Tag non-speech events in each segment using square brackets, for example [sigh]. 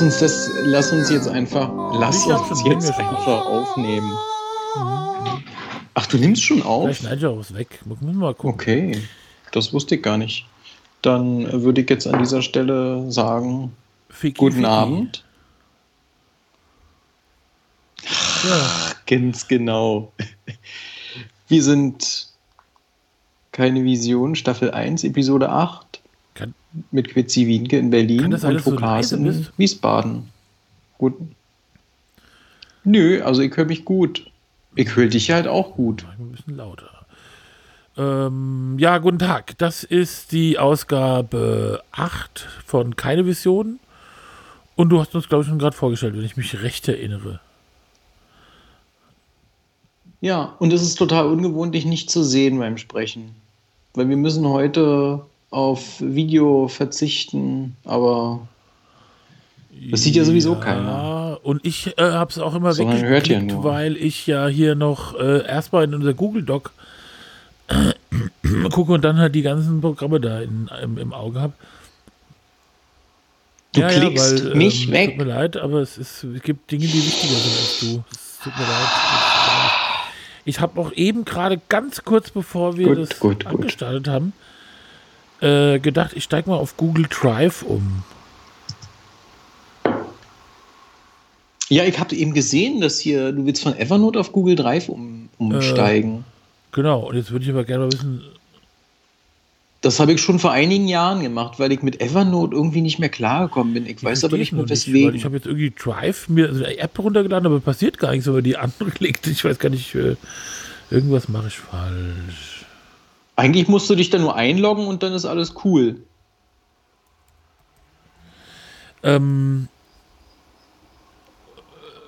Lass uns das, lass uns jetzt einfach, lass uns jetzt einfach aufnehmen. Ach, du nimmst schon auf? Vielleicht schneide ich auch was weg. Mal gucken. Okay, das wusste ich gar nicht. Dann würde ich jetzt an dieser Stelle sagen, Ficky, guten Ficky. Abend. Ja, Ganz genau. Wir sind keine Vision, Staffel 1, Episode 8 kann, mit Quitzi Wienke in Berlin sein, und Fokas leise in bist? Wiesbaden. Gut. Nö, also ich höre mich gut. Ich höre dich halt auch gut. ein bisschen lauter. Ähm, ja, guten Tag. Das ist die Ausgabe 8 von Keine Vision. Und du hast uns, glaube ich, schon gerade vorgestellt, wenn ich mich recht erinnere. Ja, und es ist total ungewohnt, dich nicht zu sehen beim Sprechen. Weil wir müssen heute auf Video verzichten, aber Das sieht ja sowieso keiner. Und ich äh, habe es auch immer ja weggeklickt, weil ich ja hier noch äh, erstmal in unser Google Doc [clears throat] gucke und dann halt die ganzen Programme da in, im, im Auge habe. Du klickst mich ähm, weg. Tut mir leid, aber es, ist, es gibt Dinge, die wichtiger sind als du. Es tut mir leid. Ich habe auch eben gerade ganz kurz bevor wir Gut, das gut, gut. angestartet haben, äh, gedacht, ich steige mal auf Google Drive um. Ja, ich habe eben gesehen, dass hier, du willst von Evernote auf Google Drive um, umsteigen. Genau, und jetzt würde ich aber gerne mal wissen, Das habe ich schon vor einigen Jahren gemacht, weil ich mit Evernote irgendwie nicht mehr klargekommen bin. Ich weiß aber nicht ich mehr weswegen. ich habe jetzt irgendwie Drive mir so eine App runtergeladen, aber passiert gar nichts, aber die angeklickt. [laughs] Ich weiß gar nicht, äh, irgendwas mache ich falsch. Eigentlich musst du dich da nur einloggen und dann ist alles cool. Ähm,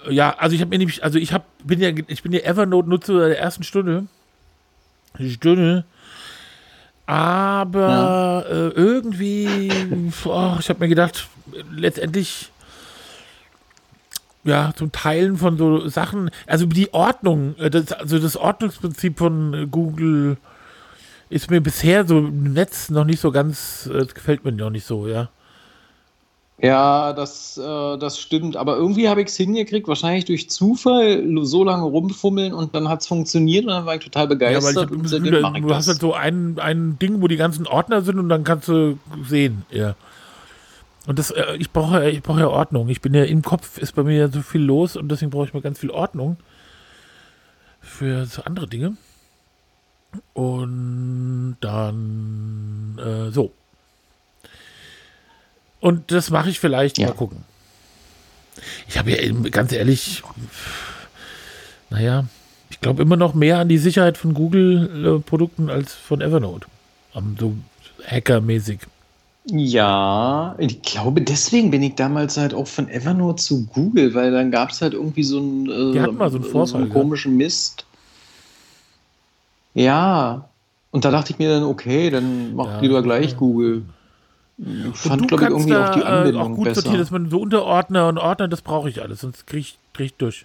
äh, ja, also ich habe mir nämlich, also ich habe, bin ja, ich bin ja Evernote-Nutzer der ersten Stunde. Stunde. Aber äh, irgendwie, oh, ich habe mir gedacht, letztendlich, ja, zum Teilen von so Sachen, also die Ordnung, äh, das, also das Ordnungsprinzip von Google ist mir bisher so im Netz noch nicht so ganz, äh, das gefällt mir noch nicht so, ja. Ja, das, äh, das stimmt. Aber irgendwie habe ich es hingekriegt, wahrscheinlich durch Zufall, so lange rumfummeln und dann hat es funktioniert und dann war ich total Ja, begeistert. ich hab und Gefühl, ich du hast halt so ein, ein Ding, wo die ganzen Ordner sind und dann kannst du sehen, ja. Und das, äh, ich brauche, ich brauche ja Ordnung. Ich bin ja im Kopf, ist bei mir ja so viel los und deswegen brauche ich mal ganz viel Ordnung für so andere Dinge. Und dann äh, so. Und das mache ich vielleicht Ja. mal gucken. Ich habe ja eben, ganz ehrlich, naja, ich glaube immer noch mehr an die Sicherheit von Google-Produkten als von Evernote. Am so hackermäßig. Ja, ich glaube, deswegen bin ich damals halt auch von Evernote zu Google, weil dann gab es halt irgendwie so einen, äh, so einen gell? komischen Mist. Ja, und da dachte ich mir dann, okay, dann mach Ja. lieber gleich Google. Ich Und fand, glaube ich, irgendwie auch die äh, Anbindung auch gut besser. sortieren, dass man so Unterordner und Ordner, das brauche ich alles, sonst kriege ich, krieg ich durch.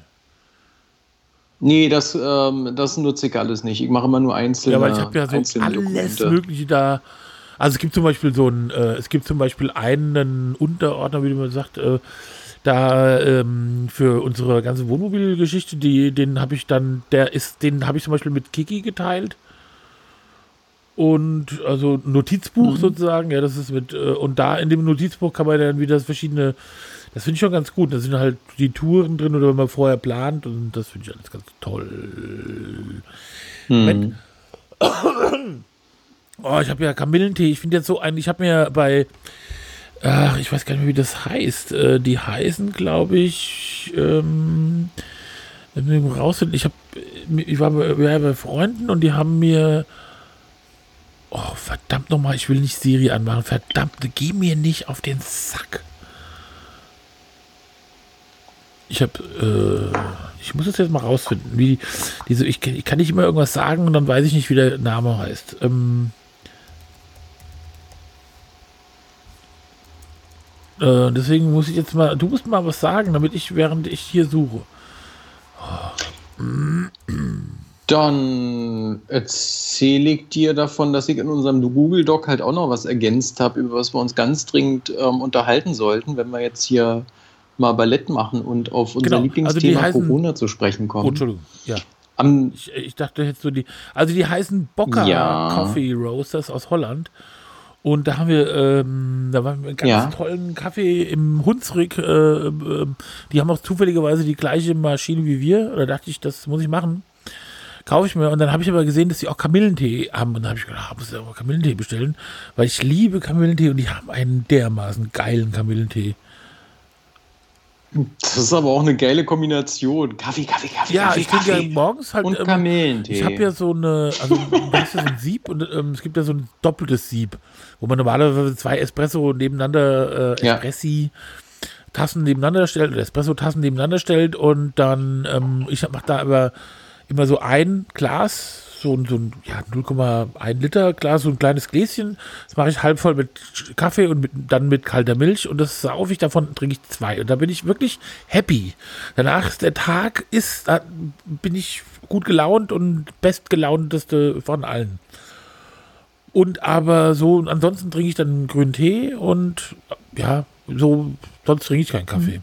Nee, das, ähm, das nutze ich alles nicht. Ich mache immer nur einzelne Ja, weil ich habe ja so einzelne alles Dokumente. Mögliche da. Also es gibt zum Beispiel so ein, äh, es gibt zum Beispiel einen Unterordner, wie man sagt, äh, da ähm, für unsere ganze Wohnmobilgeschichte, die, den habe ich dann, der ist, den habe ich zum Beispiel mit Kiki geteilt. Und also Notizbuch Mhm. sozusagen, ja, das ist mit, äh, und da in dem Notizbuch kann man dann wieder verschiedene, das finde ich schon ganz gut. Da sind halt die Touren drin oder wenn man vorher plant und das finde ich alles ganz toll. Hm. [coughs] Oh, ich habe ja Kamillentee. Ich finde jetzt so ein, ich habe mir bei, ach, ich weiß gar nicht mehr, wie das heißt. Äh, die heißen, glaube ich, ähm, rausfinden, ich habe, ich war bei, ja, bei Freunden und die haben mir, oh, verdammt nochmal, ich will nicht Siri anmachen. Verdammt, geh mir nicht auf den Sack. Ich habe, äh, ich muss es jetzt mal rausfinden, wie diese, ich, ich kann nicht immer irgendwas sagen und dann weiß ich nicht, wie der Name heißt. Ähm, äh, deswegen muss ich jetzt mal, du musst mal was sagen, damit ich, während ich hier suche. Dann erzähle ich dir davon, dass ich in unserem Google Doc halt auch noch was ergänzt habe, über was wir uns ganz dringend ähm, unterhalten sollten, wenn wir jetzt hier mal Ballett machen und auf unser Genau, also Lieblingsthema die heißen- Corona zu sprechen Oh, kommen. Entschuldigung, ja. Am, Ich, ich dachte jetzt so die. Also die heißen Boca Ja. Coffee Roasters aus Holland. Und da haben wir, ähm, da waren wir einen ganz Ja. tollen Kaffee im Hunsrück. Äh, ähm, die haben auch zufälligerweise die gleiche Maschine wie wir. Da dachte ich, das muss ich machen. Kaufe ich mir. Und dann habe ich aber gesehen, dass sie auch Kamillentee haben. Und dann habe ich gedacht, ah, muss ich aber Kamillentee bestellen. Weil ich liebe Kamillentee und die haben einen dermaßen geilen Kamillentee. Das ist aber auch eine geile Kombination. Kaffee, Kaffee, Kaffee, Ja, Kaffee, ich trinke ja morgens halt. und ähm, Kamillentee. Ich habe ja so eine, also [laughs] du hast ja so ein Sieb und ähm, es gibt ja so ein doppeltes Sieb, wo man normalerweise zwei Espresso nebeneinander, äh, Ja. Espressi Tassen nebeneinander stellt oder Espresso-Tassen nebeneinander stellt und dann, ähm, ich mache da aber immer so ein Glas, so, ein- so ein ja, 0,1 Liter Glas, so ein kleines Gläschen. Das mache ich halb voll mit Kaffee und mit, dann mit kalter Milch und das saufe ich davon, trinke ich zwei. Und da bin ich wirklich happy. Danach ist der Tag ist, da bin ich gut gelaunt und bestgelaunteste von allen. Und aber so, ansonsten trinke ich dann grünen Tee und ja, so, sonst trinke ich keinen Kaffee.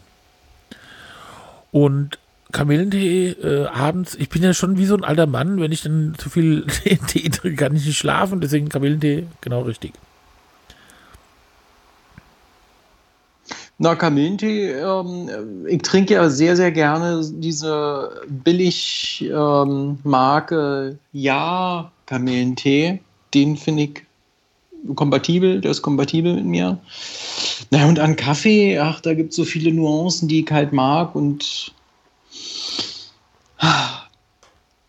Und Kamillentee äh, abends, ich bin ja schon wie so ein alter Mann, wenn ich dann zu viel [laughs] Tee trinke, kann ich nicht schlafen, deswegen Kamillentee genau richtig. Na, Kamillentee, ähm, ich trinke ja sehr, sehr gerne diese billig ähm, Ja Kamillentee. Den finde ich kompatibel, der ist kompatibel mit mir. Na und an Kaffee, ach, da gibt es so viele Nuancen, die ich halt mag und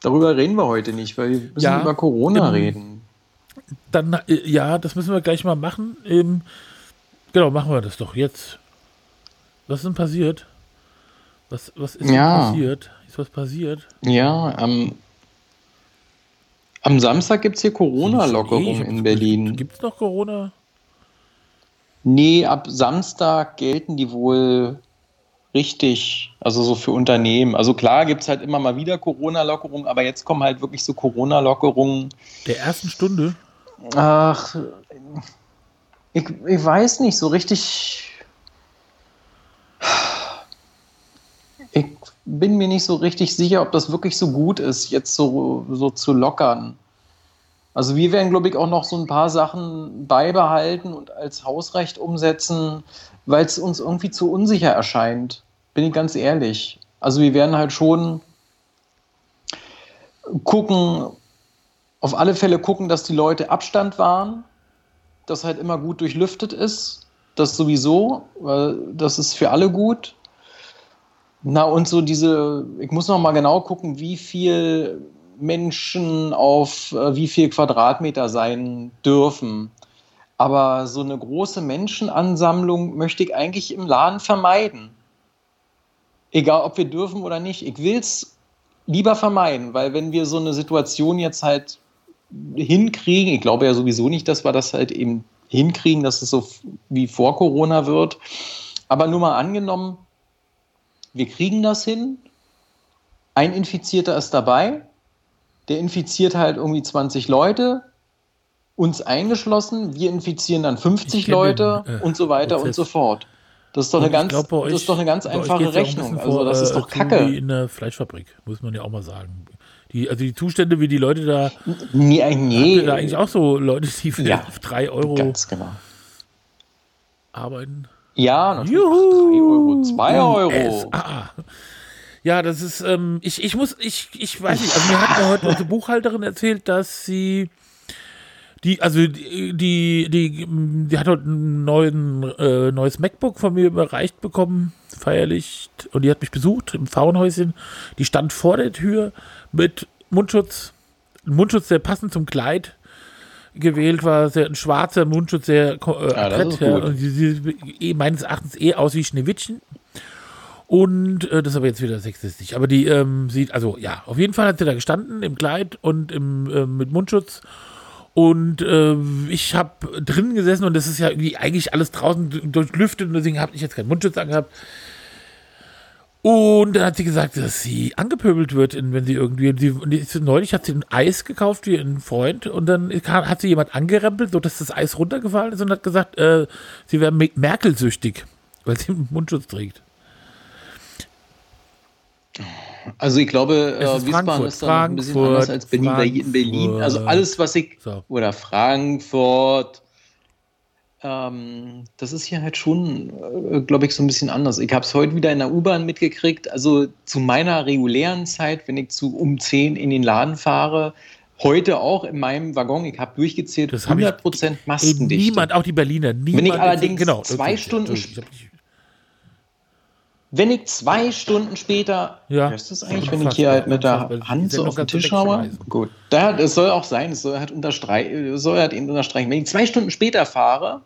darüber reden wir heute nicht, weil wir müssen Ja, über Corona ähm, reden. Dann, äh, ja, das müssen wir gleich mal machen. Ähm, genau, machen wir das doch jetzt. Was ist denn passiert? Was, was ist Ja. denn passiert? Ist was passiert? Ja, am, am Samstag gibt es hier Corona-Lockerung in Berlin. Gibt es noch Corona? Nee, ab Samstag gelten die wohl richtig, also so für Unternehmen. Also klar gibt es halt immer mal wieder Corona-Lockerungen, aber jetzt kommen halt wirklich so Corona-Lockerungen. Der ersten Stunde? Ach, ich, ich weiß nicht, so richtig. Ich bin mir nicht so richtig sicher, ob das wirklich so gut ist, jetzt so, so zu lockern. Also wir werden, glaube ich, auch noch so ein paar Sachen beibehalten und als Hausrecht umsetzen, weil es uns irgendwie zu unsicher erscheint. Bin ich ganz ehrlich. Also wir werden halt schon gucken, auf alle Fälle gucken, dass die Leute Abstand wahren, dass halt immer gut durchlüftet ist. Das sowieso, weil das ist für alle gut. Na und so diese, ich muss noch mal genau gucken, wie viel Menschen auf äh, wie viel Quadratmeter sein dürfen. Aber so eine große Menschenansammlung möchte ich eigentlich im Laden vermeiden. Egal, ob wir dürfen oder nicht. Ich will es lieber vermeiden, weil wenn wir so eine Situation jetzt halt hinkriegen, ich glaube ja sowieso nicht, dass wir das halt eben hinkriegen, dass es so wie vor Corona wird. Aber nur mal angenommen, wir kriegen das hin, ein Infizierter ist dabei, der infiziert halt irgendwie 20 Leute, uns eingeschlossen, wir infizieren dann 50 Ich kenn Leute den, äh, und so weiter Prozess. und so fort. Das ist doch Und eine ganz, glaub, bei das euch- ist doch eine ganz euch einfache ja Rechnung. bisschen Also das ist äh, doch zu Kacke. Wie in der Fleischfabrik, muss man ja auch mal sagen. Die, also die Zustände, wie die Leute da, Nee, äh, nee. da eigentlich auch so Leute, die für Ja, [laughs] 3 Euro Ganz genau. arbeiten. Ja, natürlich. Juhu! 3 Euro, 2 Es- Euro. Ja, das ist, ähm, ich, ich muss, ich, ich weiß nicht, also mir hat mir heute unsere Buchhalterin erzählt, dass sie die, also die, die, die, die hat heute ein neuen, äh, neues MacBook von mir überreicht bekommen, feierlich, und die hat mich besucht im Frauenhäuschen. Die stand vor der Tür mit Mundschutz, Mundschutz, der passend zum Kleid gewählt war, sehr, ein schwarzer Mundschutz, sehr äh, das adrett, ja, und sie sieht eh, meines Erachtens eh aus wie Schneewittchen. Und äh, das ist aber jetzt wieder sexistisch. Aber die ähm, sieht, also ja, auf jeden Fall hat sie da gestanden im Kleid und im, äh, mit Mundschutz. Und äh, ich habe drin gesessen und das ist ja irgendwie eigentlich alles draußen durchlüftet und deswegen habe ich jetzt keinen Mundschutz angehabt. Und dann hat sie gesagt, dass sie angepöbelt wird, wenn sie irgendwie. Sie, neulich hat sie ein Eis gekauft wie ein Freund und dann kam, hat sie jemand angerempelt, sodass das Eis runtergefallen ist und hat gesagt, äh, sie wäre Me- Merkel-süchtig, weil sie einen [laughs] Mundschutz trägt. Also ich glaube, äh, Wiesbaden Frankfurt, ist da ein bisschen anders als Berlin. Frankfurt. Berlin, also alles, was ich, so. oder Frankfurt, ähm, das ist hier halt schon, äh, glaube ich, so ein bisschen anders. Ich habe es heute wieder in der U-Bahn mitgekriegt. Also zu meiner regulären Zeit, wenn ich zu um 10 in den Laden fahre, heute auch in meinem Waggon, ich habe durchgezählt, das 100% ich, Maskendichte. Niemand, auch die Berliner, niemand. Wenn ich allerdings genau, zwei Stunden... Ich wenn ich zwei Stunden später, ja, hörst du es eigentlich, wenn ich hier halt mit der Hand so auf den Tisch haue? Gut, da, es soll auch sein, es soll halt, unterstreichen, soll halt eben unterstreichen. Wenn ich zwei Stunden später fahre,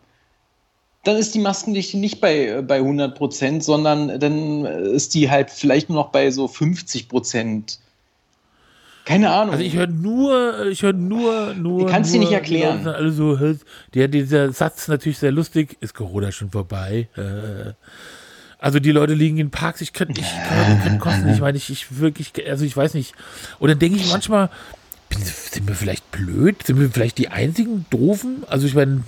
dann ist die Maskendichte nicht bei, bei 100 Prozent, sondern dann ist die halt vielleicht nur noch bei so 50 Prozent. Keine Ahnung. Also ich höre nur, ich höre nur, nur. Ich kann es dir nicht erklären. Also, der, dieser Satz natürlich sehr lustig. Ist Corona schon vorbei? Äh, also die Leute liegen in Parks, ich könnte nicht, ich könnte kosten nicht, weil ich, ich wirklich, also ich weiß nicht. Und dann denke ich manchmal, sind wir vielleicht blöd? Sind wir vielleicht die einzigen Doofen? Also ich meine.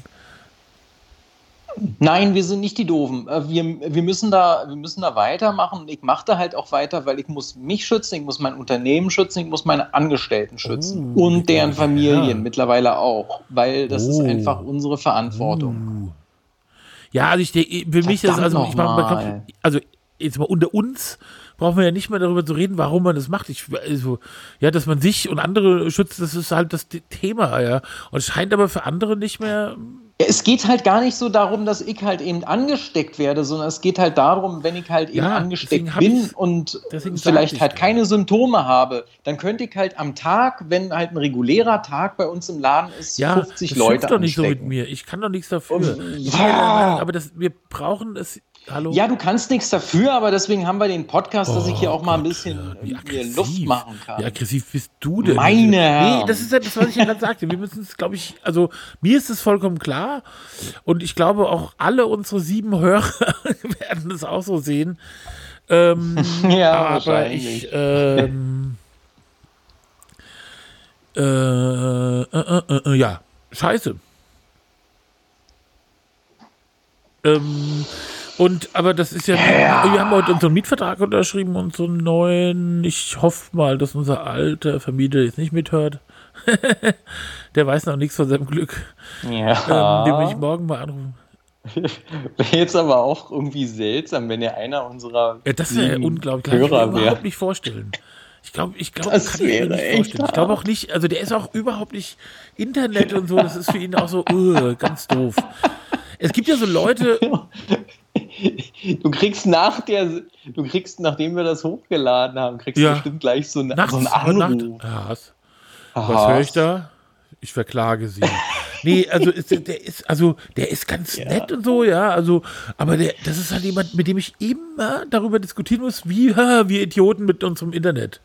Nein, wir sind nicht die Doofen. Äh, wir, wir, müssen, da, wir müssen da weitermachen. Ich mache da halt auch weiter, weil ich muss mich schützen, ich muss mein Unternehmen schützen, ich muss meine Angestellten schützen. Oh, und deren Familien ja. mittlerweile auch. Weil das oh. ist einfach unsere Verantwortung. Ja, also ich denke, für mich ist also, ich mach, also jetzt mal unter uns brauchen wir ja nicht mehr darüber zu reden, warum man das macht. Ich, also, ja, dass man sich und andere schützt, das ist halt das Thema, ja. Und scheint aber für andere nicht mehr es geht halt gar nicht so darum, dass ich halt eben angesteckt werde, sondern es geht halt darum, wenn ich halt eben ja, angesteckt bin und vielleicht halt keine Symptome habe, dann könnte ich halt am Tag, wenn halt ein regulärer Tag bei uns im Laden ist, ja, 50 das Leute doch nicht anstecken. so mit mir. Ich kann doch nichts dafür. Und, ja. Aber das, wir brauchen es Hallo? Ja, du kannst nichts dafür, aber deswegen haben wir den Podcast, oh, dass ich hier auch mal ein bisschen ja, Luft machen kann. Wie aggressiv bist du denn? Meine Nee, das ist ja das, was ich ja gerade [laughs] sagte. Wir müssen es, glaube ich, also mir ist es vollkommen klar und ich glaube auch alle unsere sieben Hörer [laughs] werden es auch so sehen. Ähm, [laughs] ja, aber ich, ähm, äh, äh, äh, äh, ja, scheiße. Ähm, und aber das ist ja, ja, wir haben heute unseren Mietvertrag unterschrieben und so einen neuen. Ich hoffe mal, dass unser alter Vermieter jetzt nicht mithört. [laughs] Der weiß noch nichts von seinem Glück. Ja. Ähm, den will ich morgen mal anrufen. [laughs] Wäre jetzt aber auch irgendwie seltsam, wenn er einer unserer ja, das wäre unglaublich. Hörer kann ich mir überhaupt nicht vorstellen. Ich glaube, ich glaube, das kann ich mir nicht vorstellen. Ich glaube auch nicht, also der ist auch überhaupt nicht Internet und so, das ist für ihn auch so uh, [laughs] ganz doof. Es gibt ja so Leute, Du kriegst nach der, du kriegst, nachdem wir das hochgeladen haben, kriegst ja. du bestimmt gleich so, eine, so einen Anruf. Nacht, was, was höre ich da? Ich verklage sie. nee, also ist, der ist, also der ist ganz ja. nett und so, ja, also, aber der, das ist halt jemand, mit dem ich immer darüber diskutieren muss, wie [laughs] wir Idioten mit unserem Internet.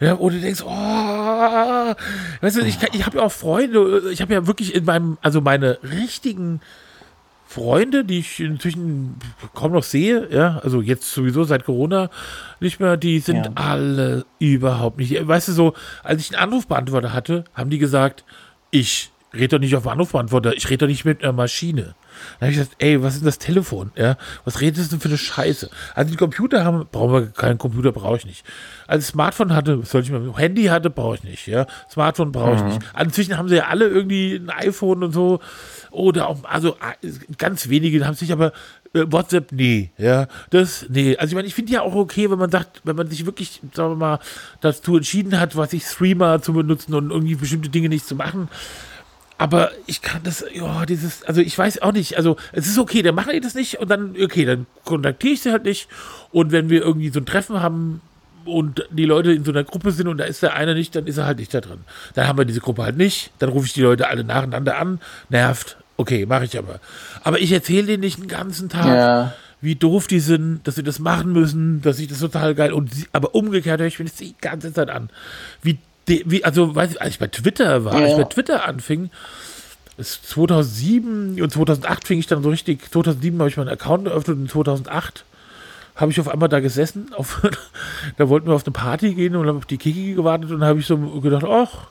Ja, wo du denkst, oh, weißt du, ich, ich habe ja auch Freunde, ich habe ja wirklich in meinem, also meine richtigen Freunde, die ich inzwischen kaum noch sehe, ja, also jetzt sowieso seit Corona nicht mehr, die sind ja. alle überhaupt nicht. Weißt du, so, als ich einen Anrufbeantworter hatte, haben die gesagt, ich rede doch nicht auf Anrufbeantworter, ich rede doch nicht mit einer Maschine. Dann habe ich gesagt, ey, was ist denn das Telefon? Ja, was redest du denn für eine Scheiße? Also die Computer haben, brauchen wir keinen Computer, brauche ich nicht. Als Smartphone hatte, soll ich mal, Handy hatte, brauche ich nicht. Ja, Smartphone brauche ich mhm. nicht. Also inzwischen haben sie ja alle irgendwie ein iPhone und so. Oder auch, also äh, ganz wenige haben sich aber äh, WhatsApp, nee, ja, das, nee. Also ich meine, ich finde ja auch okay, wenn man sagt, wenn man sich wirklich, sagen wir mal, dazu entschieden hat, was ich Streamer zu benutzen und irgendwie bestimmte Dinge nicht zu machen. Aber ich kann das, ja, dieses, also ich weiß auch nicht, also es ist okay, dann machen die das nicht und dann, okay, dann kontaktiere ich sie halt nicht. Und wenn wir irgendwie so ein Treffen haben, und die Leute in so einer Gruppe sind und da ist der eine nicht, dann ist er halt nicht da drin. Dann haben wir diese Gruppe halt nicht, dann rufe ich die Leute alle nacheinander an, nervt, Okay, mache ich aber. Aber ich erzähle denen nicht den ganzen Tag, ja. wie doof die sind, dass sie das machen müssen, dass ich das total geil und sie, aber umgekehrt höre ich mir das die ganze Zeit an. Wie, de, wie also, weiß ich, als ich bei Twitter war, ja. als ich bei Twitter anfing, 2007 und 2008 fing ich dann so richtig, 2007 habe ich meinen Account eröffnet und 2008 habe ich auf einmal da gesessen, auf, [laughs] da wollten wir auf eine Party gehen und haben auf die Kiki gewartet und habe ich so gedacht, ach,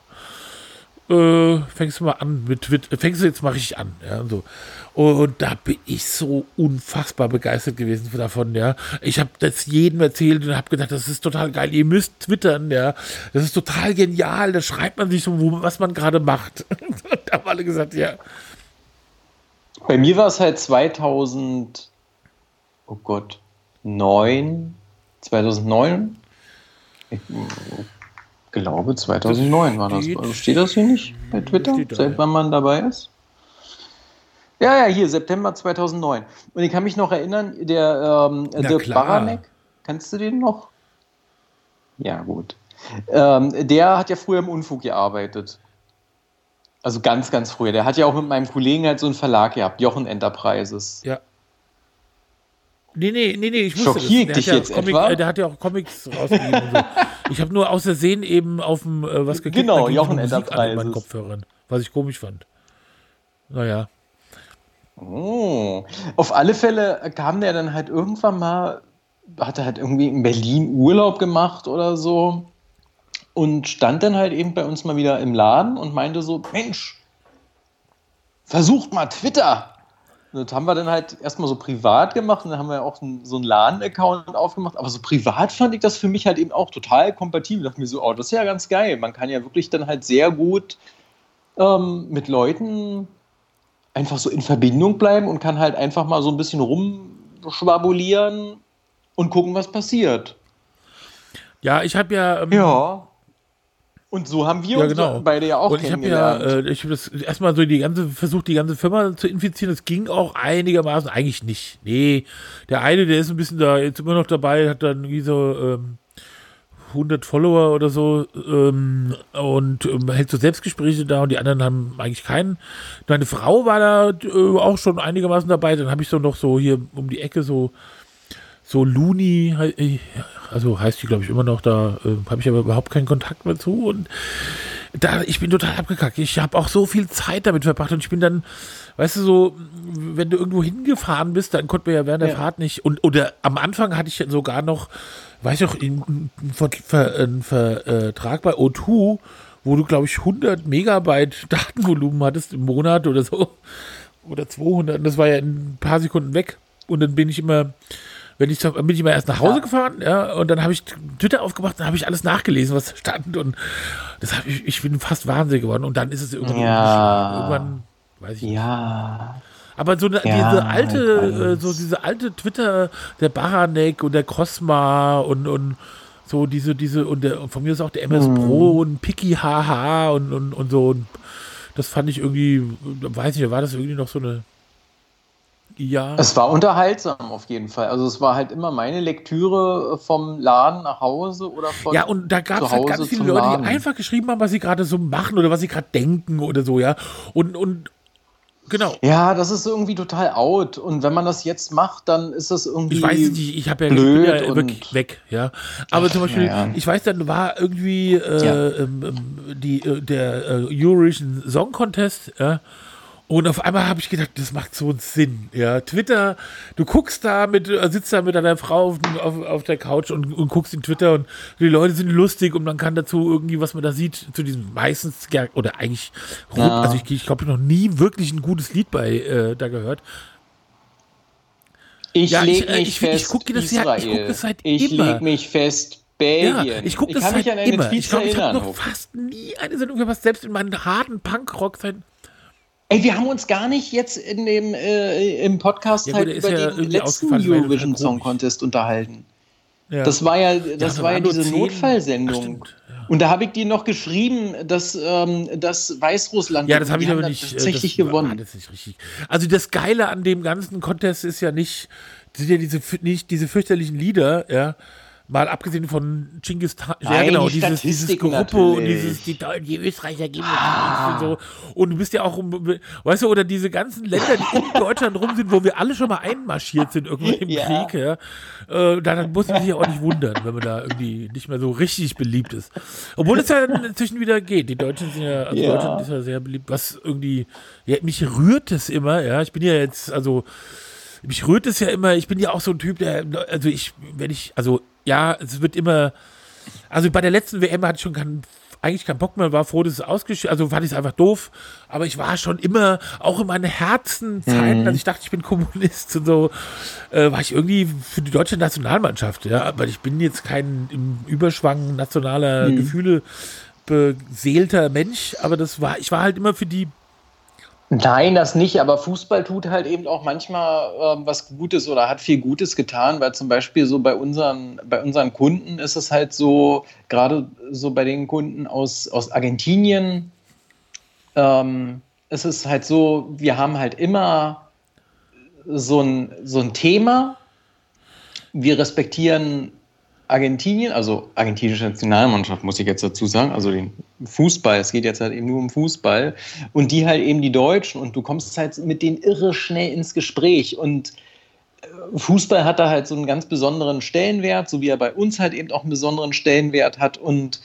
äh, fängst du mal an mit, mit fängst du jetzt mal richtig an, ja, und so. Und da bin ich so unfassbar begeistert gewesen davon, ja. Ich habe das jedem erzählt und habe gedacht, das ist total geil. Ihr müsst twittern, ja. Das ist total genial. Da schreibt man sich so, was man gerade macht. [laughs] da haben alle gesagt, ja. Bei mir war es halt 2000, oh Gott, 9, 2009. Ich glaube, 2009 war das. Steht das hier nicht bei Twitter, seit wann man dabei ist? Ja, ja, hier, September 2009. Und ich kann mich noch erinnern, der ähm, Dirk Baranek, kennst du den noch? Ja, gut. Ähm, der hat ja früher im Unfug gearbeitet. Also ganz, ganz früher. Der hat ja auch mit meinem Kollegen halt so einen Verlag gehabt, Jochen Enterprises. Ja. Nee, nee, nee, nee, ich wusste Schockiert das. dich ja jetzt Comic, etwa? Äh, der hat ja auch Comics rausgegeben und so. Ich habe nur aus Versehen eben auf dem äh, was geklickt. Genau, Jochen Enterprises. An meinen Kopfhörern, was ich komisch fand. Naja. Oh. Auf alle Fälle kam der dann halt irgendwann mal, hat er halt irgendwie in Berlin Urlaub gemacht oder so und stand dann halt eben bei uns mal wieder im Laden und meinte so, Mensch, versucht mal Twitter. Das haben wir dann halt erstmal so privat gemacht und dann haben wir auch so einen Laden-Account aufgemacht. Aber so privat fand ich das für mich halt eben auch total kompatibel. Ich dachte mir so, oh, das ist ja ganz geil. Man kann ja wirklich dann halt sehr gut ähm, mit Leuten einfach so in Verbindung bleiben und kann halt einfach mal so ein bisschen rumschwabulieren und gucken, was passiert. Ja, ich habe ja. Ähm, ja. Und so haben wir ja, genau. uns beide ja auch und kennengelernt. Ich habe ja, äh, ich habe das erstmal so die ganze, versucht die ganze Firma zu infizieren. Das ging auch einigermaßen, eigentlich nicht. Nee, der eine, der ist ein bisschen da, jetzt immer noch dabei, hat dann wie so, ähm, 100 Follower oder so ähm, und ähm, hält so Selbstgespräche da und die anderen haben eigentlich keinen. Meine Frau war da äh, auch schon einigermaßen dabei. Dann habe ich so noch so hier um die Ecke so so Looney, äh, also heißt die glaube ich immer noch, da äh, habe ich aber überhaupt keinen Kontakt mehr zu und da, ich bin total abgekackt. Ich habe auch so viel Zeit damit verbracht und ich bin dann, weißt du, so, wenn du irgendwo hingefahren bist, dann konnten wir ja während der ja. Fahrt nicht. Und oder am Anfang hatte ich sogar noch weiß ich auch, einen Vertrag bei O2, wo du, glaube ich, 100 Megabyte [laughs] Datenvolumen hattest im Monat oder so. Oder 200. Und das war ja in ein paar Sekunden weg. Und dann bin ich immer, wenn ich, bin ich immer erst nach Hause ja. gefahren, ja, und dann habe ich Twitter aufgemacht, dann habe ich alles nachgelesen, was stand. Und das habe ich, ich bin fast wahnsinnig geworden. Und dann ist es irgendwann, ja. irgendwann weiß ich nicht. Ja. Aber so eine, ja, diese alte, äh, so diese alte Twitter, der Baranek und der Cosma und, und so diese, diese, und, der, und von mir ist auch der MS hm. Pro und Piki HH und, und, und so. Und das fand ich irgendwie, weiß nicht, war das irgendwie noch so eine. Ja. Es war unterhaltsam auf jeden Fall. Also es war halt immer meine Lektüre vom Laden nach Hause oder von Ja, und da gab es halt ganz viele Leute, Laden. die einfach geschrieben haben, was sie gerade so machen oder was sie gerade denken oder so, ja. Und, und, Genau. Ja, das ist irgendwie total out. Und wenn man das jetzt macht, dann ist das irgendwie. Ich weiß nicht, ich habe ja, blöd ich ja wirklich weg, ja. Aber Ach, zum Beispiel, ja, ich weiß, dann war irgendwie äh, ja. ähm, ähm die, äh, der äh, Eurovision Song Contest, ja. Und auf einmal habe ich gedacht, das macht so einen Sinn. Ja, Twitter, du guckst da mit, äh, sitzt da mit deiner Frau auf, auf, auf der Couch und, und, guckst in Twitter und die Leute sind lustig und man kann dazu irgendwie, was man da sieht, zu diesem meistens, oder eigentlich, ja. also ich, ich glaube, noch nie wirklich ein gutes Lied bei äh, da gehört. Ich ja, lege äh, mich ich, fest, ich gucke das, ja, ich guck das seit ich immer. Ich lege mich fest, Belgien. Ja, ich gucke das ich seit an eine immer. Tweets ich glaube, ich habe noch fast nie eine Sendung verpasst, selbst in meinen harten Punkrock seit Ey, wir haben uns gar nicht jetzt in dem, äh, im Podcast ja, halt über ja den letzten Eurovision Song Contest unterhalten. Ja. Das war ja, das war ja diese 10. Notfallsendung. Ach, Und da habe ich dir noch geschrieben, dass, ähm, dass Weißrussland. Ja, das habe ich aber nicht äh, tatsächlich das gewonnen. War, das nicht richtig. Also das Geile an dem ganzen Contest ist ja nicht, sind ja diese, nicht diese fürchterlichen Lieder, ja, Mal abgesehen von Genghis Khan, ja genau, die dieses, dieses Gruppe und dieses, die, die Österreicher geben ah. und so. Und du bist ja auch, weißt du, oder diese ganzen Länder, die in Deutschland rum sind, wo wir alle schon mal einmarschiert sind, irgendwie im ja. Krieg, ja. Äh, dann muss man sich ja auch nicht wundern, wenn man da irgendwie nicht mehr so richtig beliebt ist. Obwohl es ja inzwischen wieder geht. Die Deutschen sind ja, also ja. Deutschland ist ja sehr beliebt, was irgendwie, ja, mich rührt es immer, ja. Ich bin ja jetzt, also, mich rührt es ja immer, ich bin ja auch so ein Typ, der, also ich, wenn ich, also ja, es wird immer. Also bei der letzten WM hatte ich schon keinen eigentlich keinen Bock mehr, war froh, dass es ausgeschieden, also fand ich es einfach doof, aber ich war schon immer, auch in meinen Herzenzeiten, mhm. als ich dachte, ich bin Kommunist und so, äh, war ich irgendwie für die deutsche Nationalmannschaft, ja, weil ich bin jetzt kein im Überschwang nationaler mhm. Gefühle beseelter Mensch, aber das war, ich war halt immer für die Nein, das nicht, aber Fußball tut halt eben auch manchmal äh, was Gutes oder hat viel Gutes getan, weil zum Beispiel so bei unseren, bei unseren Kunden ist es halt so, gerade so bei den Kunden aus, aus Argentinien, ähm, ist es halt so, wir haben halt immer so ein, so ein Thema, wir respektieren Argentinien, also argentinische Nationalmannschaft, muss ich jetzt dazu sagen, also den Fußball, es geht jetzt halt eben nur um Fußball. Und die halt eben die Deutschen. Und du kommst halt mit denen irre schnell ins Gespräch. Und äh, Fußball hat da halt so einen ganz besonderen Stellenwert, so wie er bei uns halt eben auch einen besonderen Stellenwert hat. Und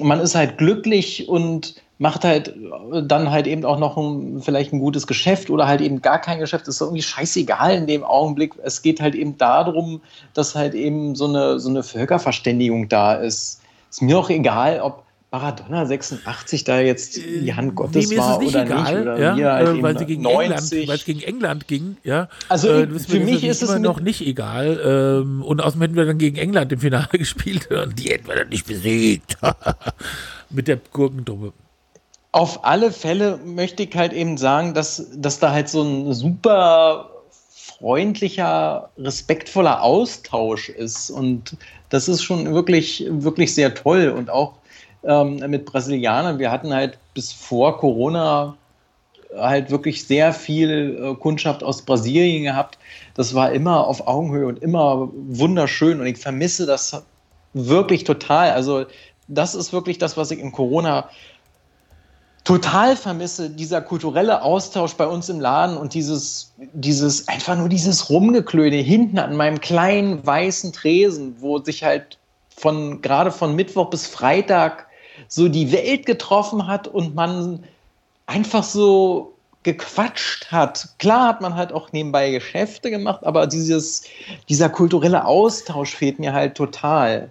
man ist halt glücklich und macht halt dann halt eben auch noch ein, vielleicht ein gutes Geschäft oder halt eben gar kein Geschäft. ist irgendwie scheißegal in dem Augenblick. Es geht halt eben darum, dass halt eben so eine, so eine Völkerverständigung da ist. Ist mir auch egal, ob Maradona 86 da jetzt die Hand Gottes nee, war oder egal, nicht. Oder ja, halt äh, weil, sie gegen 90. England, weil es gegen England ging. Ja. Also äh, für mich ist es noch nicht egal. Ähm, und außerdem hätten wir dann gegen England im Finale [laughs] gespielt und die hätten wir dann nicht besiegt. [laughs] Mit der Gurkentruppe. Auf alle Fälle möchte ich halt eben sagen, dass, dass da halt so ein super freundlicher, respektvoller Austausch ist. Und das ist schon wirklich, wirklich sehr toll. Und auch ähm, mit Brasilianern, wir hatten halt bis vor Corona halt wirklich sehr viel äh, Kundschaft aus Brasilien gehabt. Das war immer auf Augenhöhe und immer wunderschön. Und ich vermisse das wirklich total. Also das ist wirklich das, was ich in Corona total vermisse, dieser kulturelle Austausch bei uns im Laden und dieses, dieses, einfach nur dieses Rumgeklöne hinten an meinem kleinen weißen Tresen, wo sich halt von, gerade von Mittwoch bis Freitag so die Welt getroffen hat und man einfach so gequatscht hat. Klar hat man halt auch nebenbei Geschäfte gemacht, aber dieses, dieser kulturelle Austausch fehlt mir halt total.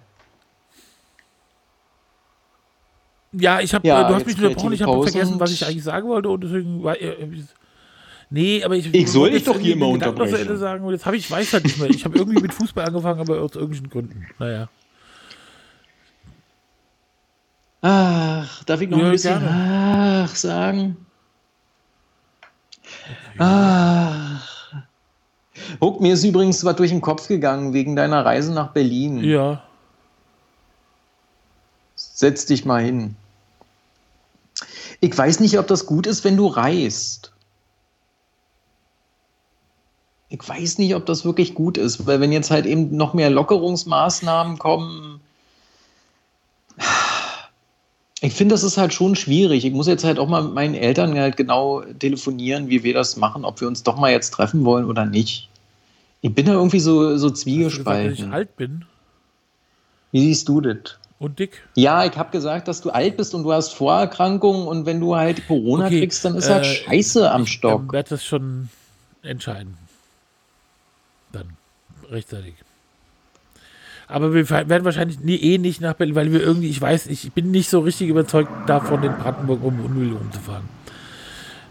Ja, ich habe, ja, äh, du hast mich unterbrochen, ich habe vergessen, was ich eigentlich sagen wollte und deswegen war äh, Nee, aber ich. Ich soll dich doch hier mal unterbrechen. Sagen, und jetzt habe ich weiß halt nicht mehr. Ich habe irgendwie mit Fußball angefangen, aber aus irgendwelchen Gründen. Naja. Ach, darf ich noch ja, ein bisschen gerne. ach sagen? Okay. Ach. Huck, mir ist übrigens was durch den Kopf gegangen wegen deiner Reise nach Berlin. Ja. Setz dich mal hin. Ich weiß nicht, ob das gut ist, wenn du reist. Ich weiß nicht, ob das wirklich gut ist, weil wenn jetzt halt eben noch mehr Lockerungsmaßnahmen kommen, ich finde, das ist halt schon schwierig. Ich muss jetzt halt auch mal mit meinen Eltern halt genau telefonieren, wie wir das machen, ob wir uns doch mal jetzt treffen wollen oder nicht. Ich bin da irgendwie so, so zwiegespalten. Gesagt, dass ich alt bin. Wie siehst du das? Und dick? Ja, ich habe gesagt, dass du alt bist und du hast Vorerkrankungen und wenn du halt Corona okay, kriegst, dann ist halt äh, Scheiße am Stock. Ich werde das schon entscheiden. Dann rechtzeitig. Aber wir werden wahrscheinlich nie, eh nicht nach Berlin, weil wir irgendwie, ich weiß, ich bin nicht so richtig überzeugt davon, in Brandenburg um Unruhe zu fahren.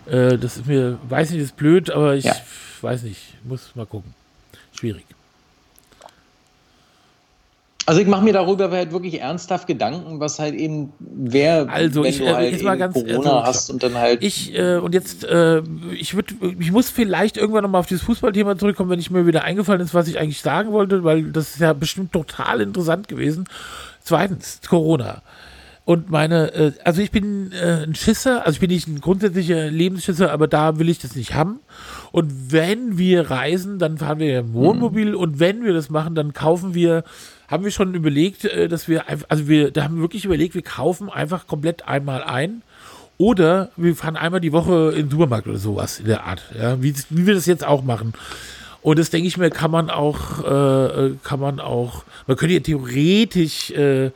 Äh, das ist mir, weiß nicht, ist blöd, aber ich ja. weiß nicht, muss mal gucken. Schwierig. Also ich mache mir darüber halt wirklich ernsthaft Gedanken, was halt eben wer, also wenn ich, du äh, halt mal ganz, Corona also, hast und dann halt. Ich äh, und jetzt, äh, ich würde, ich muss vielleicht irgendwann nochmal auf dieses Fußballthema zurückkommen, wenn ich mir wieder eingefallen ist, was ich eigentlich sagen wollte, weil das ist ja bestimmt total interessant gewesen. Zweitens, Corona. Und meine, äh, also ich bin äh, ein Schisser, also ich bin nicht ein grundsätzlicher Lebensschisser, aber da will ich das nicht haben. Und wenn wir reisen, dann fahren wir im Wohnmobil mhm. und wenn wir das machen, dann kaufen wir haben wir schon überlegt, äh, dass wir, also wir, da haben wir wirklich überlegt, wir kaufen einfach komplett einmal ein. Oder wir fahren einmal die Woche in den Supermarkt oder sowas in der Art, ja, wie, wie wir das jetzt auch machen. Und das denke ich mir, kann man auch, äh, kann man auch, man könnte ja theoretisch, äh,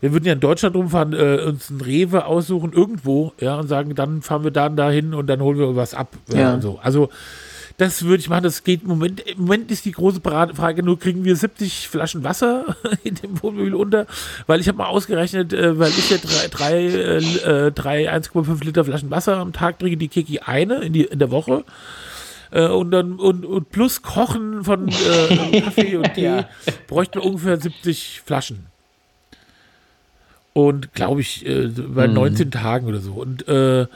wir würden ja in Deutschland rumfahren, äh, uns ein Rewe aussuchen irgendwo, ja, und sagen, dann fahren wir dann dahin und dann holen wir was ab. Ja. ja. so. Also das würde ich machen. Das geht im Moment. Im Moment ist die große Frage nur, kriegen wir 70 Flaschen Wasser [laughs] in dem Wohnmobil unter? Weil ich habe mal ausgerechnet, äh, weil ich ja drei, drei, äh, drei 1,5 Liter Flaschen Wasser am Tag trinke, die Kiki eine in, die, in der Woche. Äh, und dann und, und plus Kochen von äh, Kaffee und [laughs] Tee ja. bräuchten wir ungefähr 70 Flaschen. Und glaube ich, äh, bei mhm. 19 Tagen oder so. Und äh,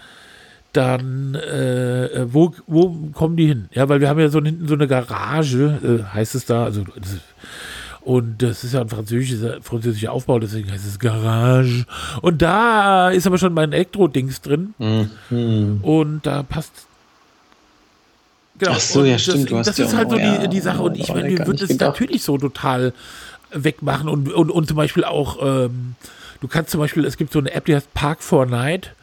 dann, äh, wo, wo kommen die hin? Ja, weil wir haben ja so hinten so eine Garage, äh, heißt es da, also und das ist ja ein französischer, französischer Aufbau, deswegen heißt es Garage. Und da ist aber schon mein Elektro-Dings drin. Mhm. Und da passt. Genau. Ach so, ja, stimmt. Das, das ist halt so ja, die, die Sache. Und ich meine, wir würden es natürlich so total wegmachen und, und, und zum Beispiel auch, ähm, du kannst zum Beispiel, es gibt so eine App, die heißt Park for Night.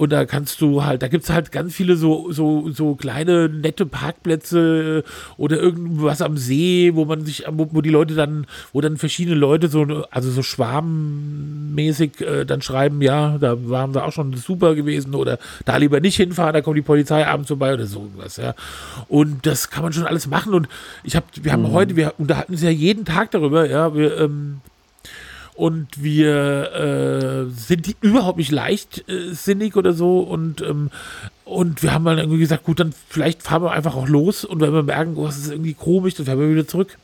Und da kannst du halt, da gibt es halt ganz viele so, so, so kleine nette Parkplätze oder irgendwas am See, wo man sich, wo, wo die Leute dann, wo dann verschiedene Leute so, also so schwarmmäßig äh, dann schreiben, ja, da waren wir auch schon super gewesen oder da lieber nicht hinfahren, da kommt die Polizei abends vorbei oder so irgendwas, ja. Und das kann man schon alles machen. Und ich habe, wir haben mhm. heute, wir unterhalten uns ja jeden Tag darüber, ja, wir, ähm, und wir äh, sind überhaupt nicht leichtsinnig oder so und ähm, und wir haben dann irgendwie gesagt, gut, dann vielleicht fahren wir einfach auch los und wenn wir merken, oh, das ist irgendwie komisch, dann fahren wir wieder zurück.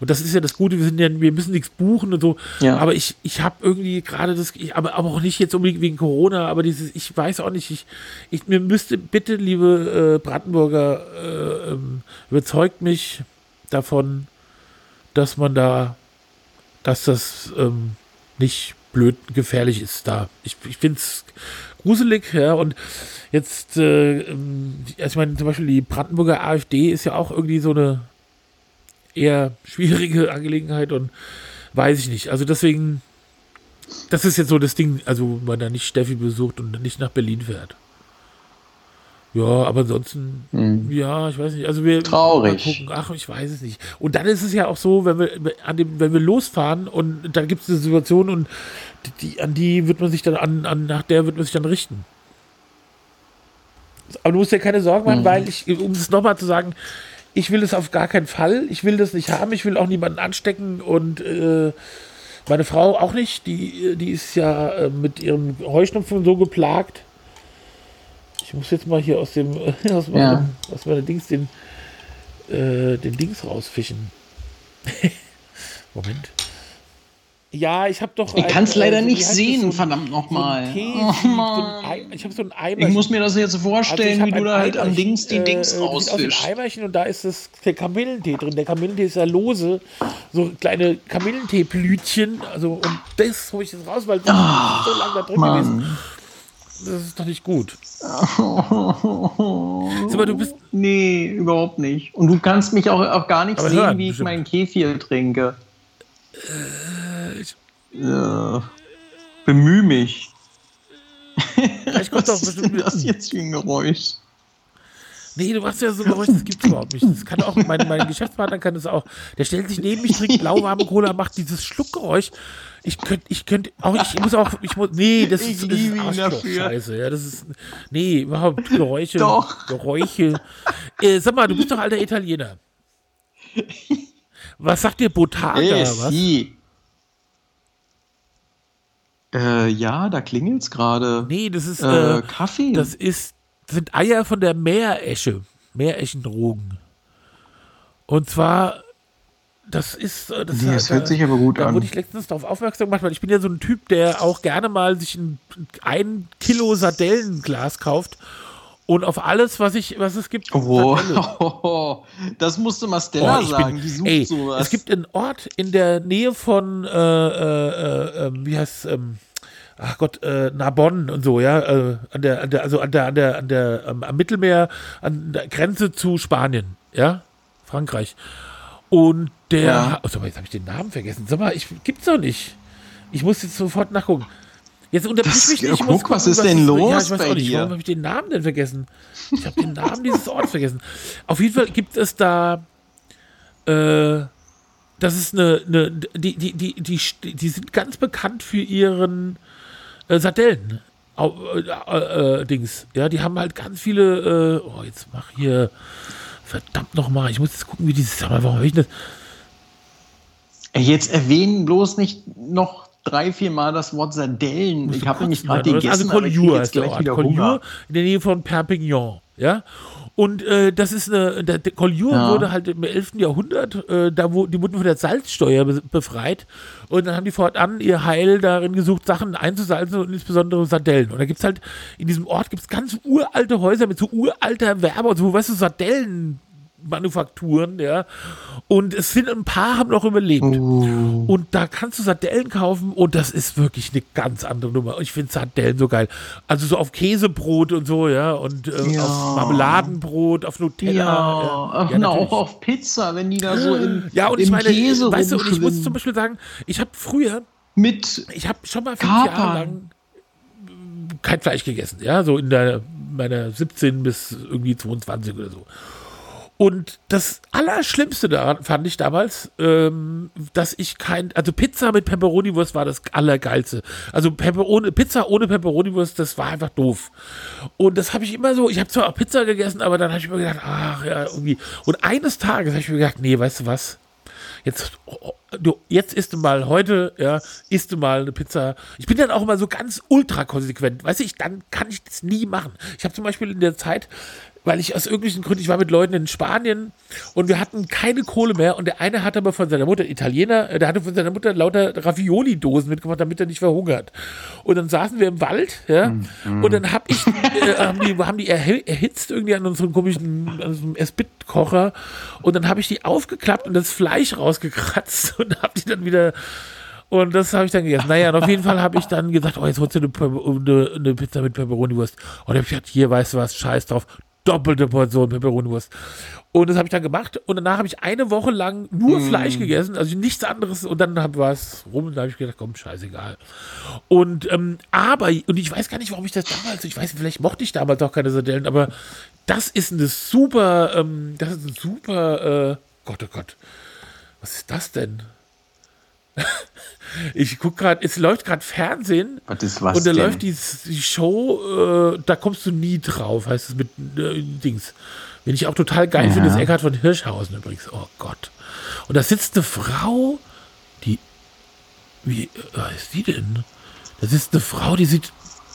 Und das ist ja das Gute, wir sind ja, wir müssen nichts buchen und so. Ja. Aber ich, ich habe irgendwie gerade das, ich, aber, aber auch nicht jetzt unbedingt wegen Corona, aber dieses, ich weiß auch nicht, ich, ich mir müsste bitte, liebe äh, Brandenburger, äh, ähm, überzeugt mich davon, dass man da dass das ähm, nicht blöd gefährlich ist da. Ich, ich finde es gruselig, ja, und jetzt, äh, ähm, also ich meine, zum Beispiel die Brandenburger AfD ist ja auch irgendwie so eine eher schwierige [laughs] Angelegenheit und weiß ich nicht. Also deswegen, das ist jetzt so das Ding, also man da nicht Steffi besucht und nicht nach Berlin fährt. Ja, aber ansonsten, hm. ja, ich weiß nicht. Also wir traurig. gucken, ach, ich weiß es nicht. Und dann ist es ja auch so, wenn wir an dem, wenn wir losfahren und dann gibt es eine Situation und die, an die wird man sich dann an, an, nach der wird man sich dann richten. Aber du musst dir keine Sorgen machen, mhm. weil ich, um es nochmal zu sagen, ich will es auf gar keinen Fall. Ich will das nicht haben. Ich will auch niemanden anstecken und äh, meine Frau auch nicht. Die, die ist ja äh, mit ihrem Heuschnupfen so geplagt ich muss jetzt mal hier aus dem [laughs] aus meinem, ja. aus meiner Dings den, äh, den Dings rausfischen. [laughs] Moment. Ja, ich habe doch. Ich kann es leider äh, nicht sehen, so verdammt nochmal. So oh, ich habe so ein Eimerchen. Ich muss mir das jetzt vorstellen, also wie du da halt am Dings die Dings äh, rausfischst. Ein Eimerchen und da ist das, der Kamillentee drin. Der Kamillentee ist ja lose. So kleine Kamillenteeblütchen. Also, und das hole ich jetzt raus, weil oh, so lange da drin Mann. gewesen das ist doch nicht gut. [laughs] Sag mal, du bist. Nee, überhaupt nicht. Und du kannst mich auch, auch gar nicht sehen, hören, wie ich meinen Kefir trinke. Äh, ich, ja. Bemühe mich. Kommt Was ist denn das jetzt für ein Geräusch? Nee, du machst ja so ein Geräusch, das gibt's überhaupt nicht. Das kann auch, mein, mein [laughs] Geschäftspartner kann das auch. Der stellt sich neben mich, trinkt lauwarme Cola, macht dieses Schluckgeräusch ich könnte, ich könnte, auch ich muss auch, ich muss, nee, das ist, das ist. Scheiße, ja, das ist, nee, überhaupt Geräusche, doch. Geräusche. Äh, sag mal, du bist doch alter Italiener. Was sagt dir Botaga, äh, was? Sie. Äh, ja, da klingelt's gerade. Nee, das ist äh, äh, Kaffee. Das ist, sind Eier von der Meeresche, Meereschendrogen. Und zwar das ist. Äh, das, das hört sich aber gut da an. Da wurde ich letztens darauf aufmerksam gemacht, weil ich bin ja so ein Typ, der auch gerne mal sich ein, ein Kilo Sardellenglas kauft und auf alles, was ich, was es gibt. Oh, [laughs] das musste mal Stella oh, sagen. Bin, die sucht ey, sowas. Es gibt einen Ort in der Nähe von, äh, äh, äh, wie heißt ähm, ach Gott, äh, Narbonne und so, ja, äh, an der, an der, also an der, an der, an der, ähm, am Mittelmeer, an der Grenze zu Spanien, ja, Frankreich. Und der, ja. oh, jetzt habe ich den Namen vergessen. Sag mal, ich gibt's doch nicht. Ich muss jetzt sofort nachgucken. Jetzt unterbrich mich nicht. Ich guck, gucken, was ist was denn los ja, ich weiß bei dir? Warum habe ich den Namen denn vergessen? Ich habe den Namen dieses Orts vergessen. Auf jeden Fall gibt es da, äh, das ist eine, eine die, die, die, die, die sind ganz bekannt für ihren äh, Sardellen. Äh, äh, Dings. Ja, die haben halt ganz viele, äh, oh, jetzt mach hier Verdammt nochmal, ich muss jetzt gucken, wie dieses. Aber warum habe ich das? Jetzt erwähnen bloß nicht noch drei, vier Mal das Wort Sardellen. Ich habe nämlich gerade gegessen, also Collioure ist der Ort. Collioure in der Nähe von Perpignan, ja. Und äh, das ist eine, der, der Collioure ja. wurde halt im 11. Jahrhundert, äh, da wo, die wurden von der Salzsteuer be befreit und dann haben die fortan ihr Heil darin gesucht, Sachen einzusalzen und insbesondere Sardellen. Und da gibt es halt, in diesem Ort gibt es ganz uralte Häuser mit so uralter Werbe und so, weißt du, Sardellen Manufakturen, ja. Und es sind ein paar haben noch überlebt. Uh. Und da kannst du Sardellen kaufen und das ist wirklich eine ganz andere Nummer. Ich finde Sardellen so geil. Also so auf Käsebrot und so, ja. Und äh, ja. auf Marmeladenbrot, auf Nutella. Ja, ja, ja auch auf Pizza, wenn die da so im, ja, und ich meine, Käse weißt du, und ich muss zum Beispiel sagen, ich habe früher mit ich habe schon mal fünf Kapern. Jahre lang kein Fleisch gegessen, ja, so in der meiner 17 bis irgendwie 22 oder so. Und das Allerschlimmste daran fand ich damals, ähm, dass ich kein, also Pizza mit Pepperoni-Wurst war das Allergeilste. Also Pepperoni, Pizza ohne Pepperoni-Wurst, das war einfach doof. Und das habe ich immer so, ich habe zwar auch Pizza gegessen, aber dann habe ich mir gedacht, ach ja, irgendwie. Und eines Tages habe ich mir gedacht, nee, weißt du was? Jetzt, du, jetzt isst du mal heute, ja, isst du mal eine Pizza. Ich bin dann auch immer so ganz ultra konsequent. Weißt du, ich, dann kann ich das nie machen. Ich habe zum Beispiel in der Zeit, weil ich aus irgendwelchen Gründen, ich war mit Leuten in Spanien und wir hatten keine Kohle mehr und der eine hatte aber von seiner Mutter, Italiener, äh, der hatte von seiner Mutter lauter Ravioli-Dosen mitgebracht, damit er nicht verhungert. Und dann saßen wir im Wald, ja, mm, und dann hab ich, äh, haben die, haben die erhitzt irgendwie an unserem komischen, an unserem Esbit-Kocher und dann habe ich die aufgeklappt und das Fleisch rausgekratzt [laughs] und hab die dann wieder und das habe ich dann gegessen. Naja, und auf jeden Fall habe ich dann gesagt, oh, jetzt holst du eine, eine, eine Pizza mit Pepperoni-Wurst. Und dann habe ich gesagt, hier, weißt du was, scheiß drauf doppelte Portion Peperoniwurst. Und das habe ich dann gemacht und danach habe ich eine Woche lang nur mm. Fleisch gegessen, also nichts anderes und dann war es rum und da habe ich gedacht, komm, scheißegal. Und ähm, aber, und ich weiß gar nicht, warum ich das damals, ich weiß, vielleicht mochte ich damals auch keine Sardellen, aber das ist eine super, ähm, das ist ein super, äh, Gott, oh Gott, was ist das denn? [laughs] ich gucke gerade, es läuft gerade Fernsehen was ist was und da denn? läuft die, die Show, äh, da kommst du nie drauf, heißt es mit äh, Dings. Wenn ich auch total geil ja. finde, ist Eckhard von Hirschhausen übrigens. Oh Gott. Und da sitzt eine Frau, die, wie äh, ist die denn? Das ist eine Frau, die sieht,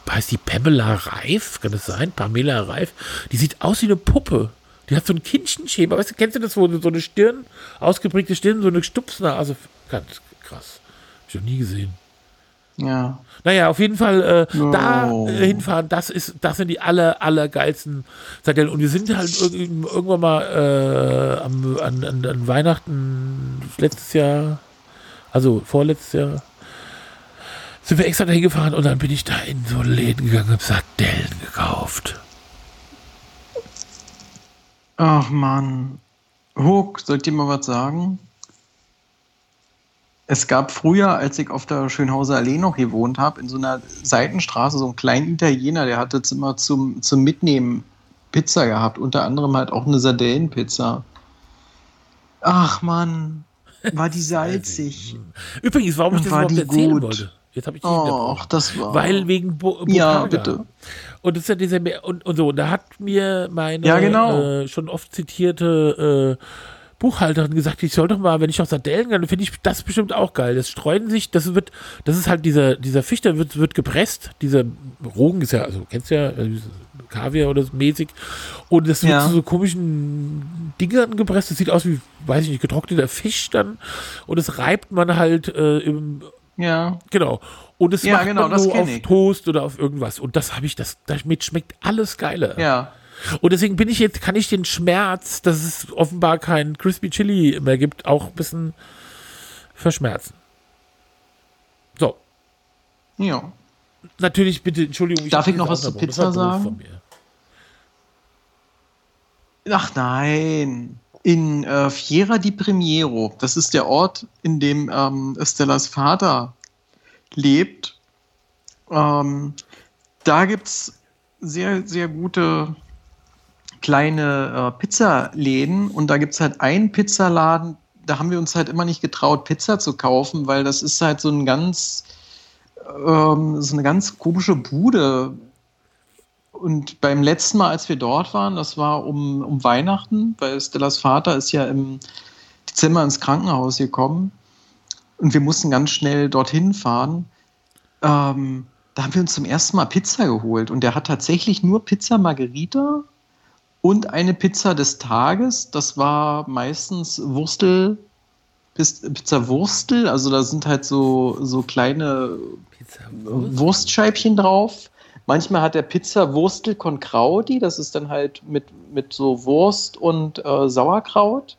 heißt die Pamela Reif, kann das sein? Pamela Reif. Die sieht aus wie eine Puppe. Die hat so ein Kindchenschema. Weißt du, kennst du das, wo so eine Stirn, ausgeprägte Stirn, so eine Stupsnase? Ganz, krass. Hab ich noch nie gesehen. Ja. Naja, auf jeden Fall äh, oh. da äh, hinfahren, das ist, das sind die aller, aller geilsten Sardellen. Und wir sind halt irgendwann mal äh, am, an, an, an, Weihnachten letztes Jahr, also vorletztes Jahr, sind wir extra dahin gefahren und dann bin ich da in so Läden gegangen und Sardellen gekauft. Ach man. Huck, sollt ihr mal was sagen? Es gab früher, als ich auf der Schönhauser Allee noch gewohnt habe, in so einer Seitenstraße so einen kleinen Italiener, der hatte immer zum, zum Mitnehmen Pizza gehabt, unter anderem halt auch eine Sardellenpizza. Ach man, war die [laughs] salzig. Übrigens, warum ich das überhaupt erzählen gut. wollte. Jetzt habe ich oh, das war. Weil wegen Bo Ja, bitte. Und das ist ja dieser und, und so. Und da hat mir meine ja, genau. äh, schon oft zitierte äh, Buchhalterin gesagt, ich soll doch mal, wenn ich auf Sardellen gehe, finde ich das bestimmt auch geil. Das streuen sich, das wird, das ist halt dieser, dieser Fisch, der wird, wird gepresst. Dieser Rogen ist ja, also kennst du ja, äh, Kaviar oder so mäßig. Und das wird ja. zu so komischen Dingern gepresst. Das sieht aus wie, weiß ich nicht, getrockneter Fisch dann. Und das reibt man halt äh, im. Ja. Genau. Und es ja, macht genau, man nur auf ich. Toast oder auf irgendwas. Und das habe ich, das, damit schmeckt alles geiler. Ja. Und deswegen bin ich jetzt, kann ich den Schmerz, dass es offenbar kein Crispy Chili mehr gibt, auch ein bisschen verschmerzen. So. Ja. Natürlich, bitte, Entschuldigung. Ich Darf ich noch was zu Pizza sagen? Ach nein. In äh, Fiera di Primiero, das ist der Ort, in dem ähm, Stellas Vater lebt. Ähm, da gibt es sehr, sehr gute kleine äh, Pizzaläden und da gibt es halt einen Pizzaladen, da haben wir uns halt immer nicht getraut, Pizza zu kaufen, weil das ist halt so ein ganz, ähm, so eine ganz komische Bude. und beim letzten Mal, als wir dort waren, das war um, um Weihnachten, weil Stellas Vater ist ja im Dezember ins Krankenhaus gekommen und wir mussten ganz schnell dorthin fahren. Ähm, da haben wir uns zum ersten Mal Pizza geholt und der hat tatsächlich nur Pizza Margherita und eine Pizza des Tages. Das war meistens Wurstel, Pizza Wurstel, also da sind halt so, so kleine Wurstscheibchen drauf. Manchmal hat der Pizza Wurstel con Crauti, das ist dann halt mit, mit so Wurst und äh, Sauerkraut.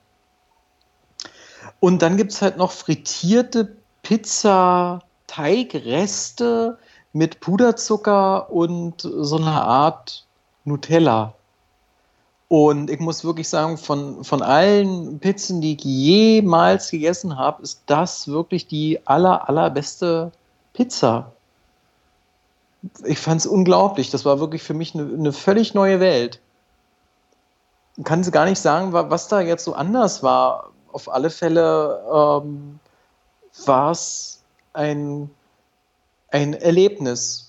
Und dann gibt es halt noch frittierte Pizza-Teigreste mit Puderzucker und so einer Art Nutella. Und ich muss wirklich sagen, von, von allen Pizzen, die ich jemals gegessen habe, ist das wirklich die aller, allerbeste Pizza. Ich fand es unglaublich. Das war wirklich für mich eine, eine völlig neue Welt. Ich kann gar nicht sagen, was da jetzt so anders war. Auf alle Fälle ähm, war es ein, ein Erlebnis.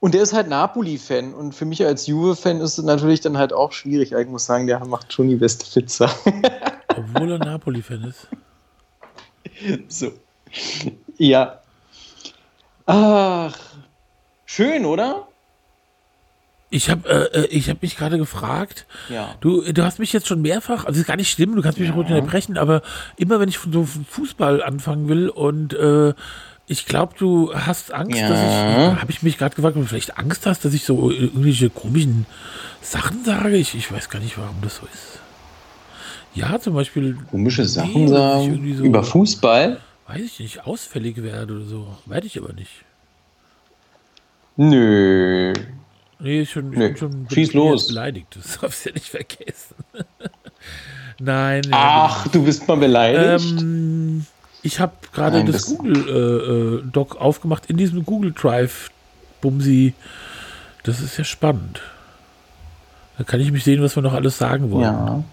Und der ist halt Napoli-Fan. Und für mich als Juve-Fan ist es natürlich dann halt auch schwierig. Ich muss sagen, der macht schon die beste Pizza. [laughs] Obwohl er Napoli-Fan ist. So. Ja. Ach. Schön, oder? Ich habe äh, äh hab mich gerade gefragt, ja. du, du hast mich jetzt schon mehrfach, also ist gar nicht schlimm, du kannst mich ja. unterbrechen, aber immer wenn ich von so Fußball anfangen will und äh, ich glaube, du hast Angst, ja. dass ich. Habe ich mich gerade gefragt, ob du vielleicht Angst hast, dass ich so irgendwelche komischen Sachen sage? Ich, ich weiß gar nicht, warum das so ist. Ja, zum Beispiel. Komische Sachen nee, sagen. So, über Fußball? Weiß ich nicht, ausfällig werde oder so. Werde ich aber nicht. Nö. Nee, schon, Nö. schon Schieß los. beleidigt. Das [laughs] darfst du ja nicht vergessen. [laughs] Nein. Ach, du bist mal beleidigt. Ähm, ich habe gerade das, das Google äh, Doc aufgemacht in diesem Google Drive Bumsi. Das ist ja spannend. Da kann ich mich sehen, was wir noch alles sagen wollen. Ja.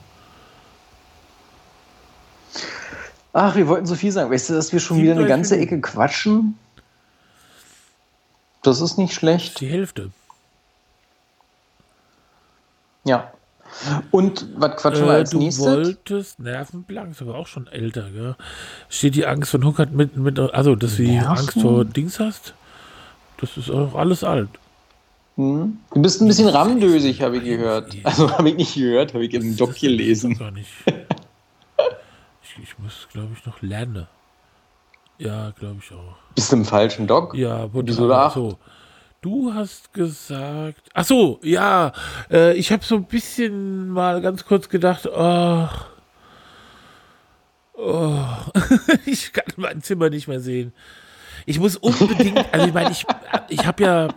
Ach, wir wollten so viel sagen. Weißt du, dass wir schon wieder eine ganze Ecke quatschen? Das ist nicht schlecht. Die Hälfte. Ja. Und was quatschen äh, wir als du nächstes? Du wolltest Nervenblank, ist aber auch schon älter, gell? Steht die Angst von Huckert mit, mit also, dass du Angst vor Dings hast? Das ist auch alles alt. Hm. Du bist ein bisschen ramdösig, habe ich gehört. Also habe ich nicht gehört, habe ich im Doc gelesen. Gar nicht. ich, ich muss, glaube ich, noch lernen. Ja, glaube ich auch. Bist du im falschen Doc? Ja, Episode 8. So. Du hast gesagt. Ach so, ja. Äh, ich habe so ein bisschen mal ganz kurz gedacht, oh, oh [laughs] ich kann mein Zimmer nicht mehr sehen. Ich muss unbedingt, [laughs] also ich meine, ich, ich habe ja,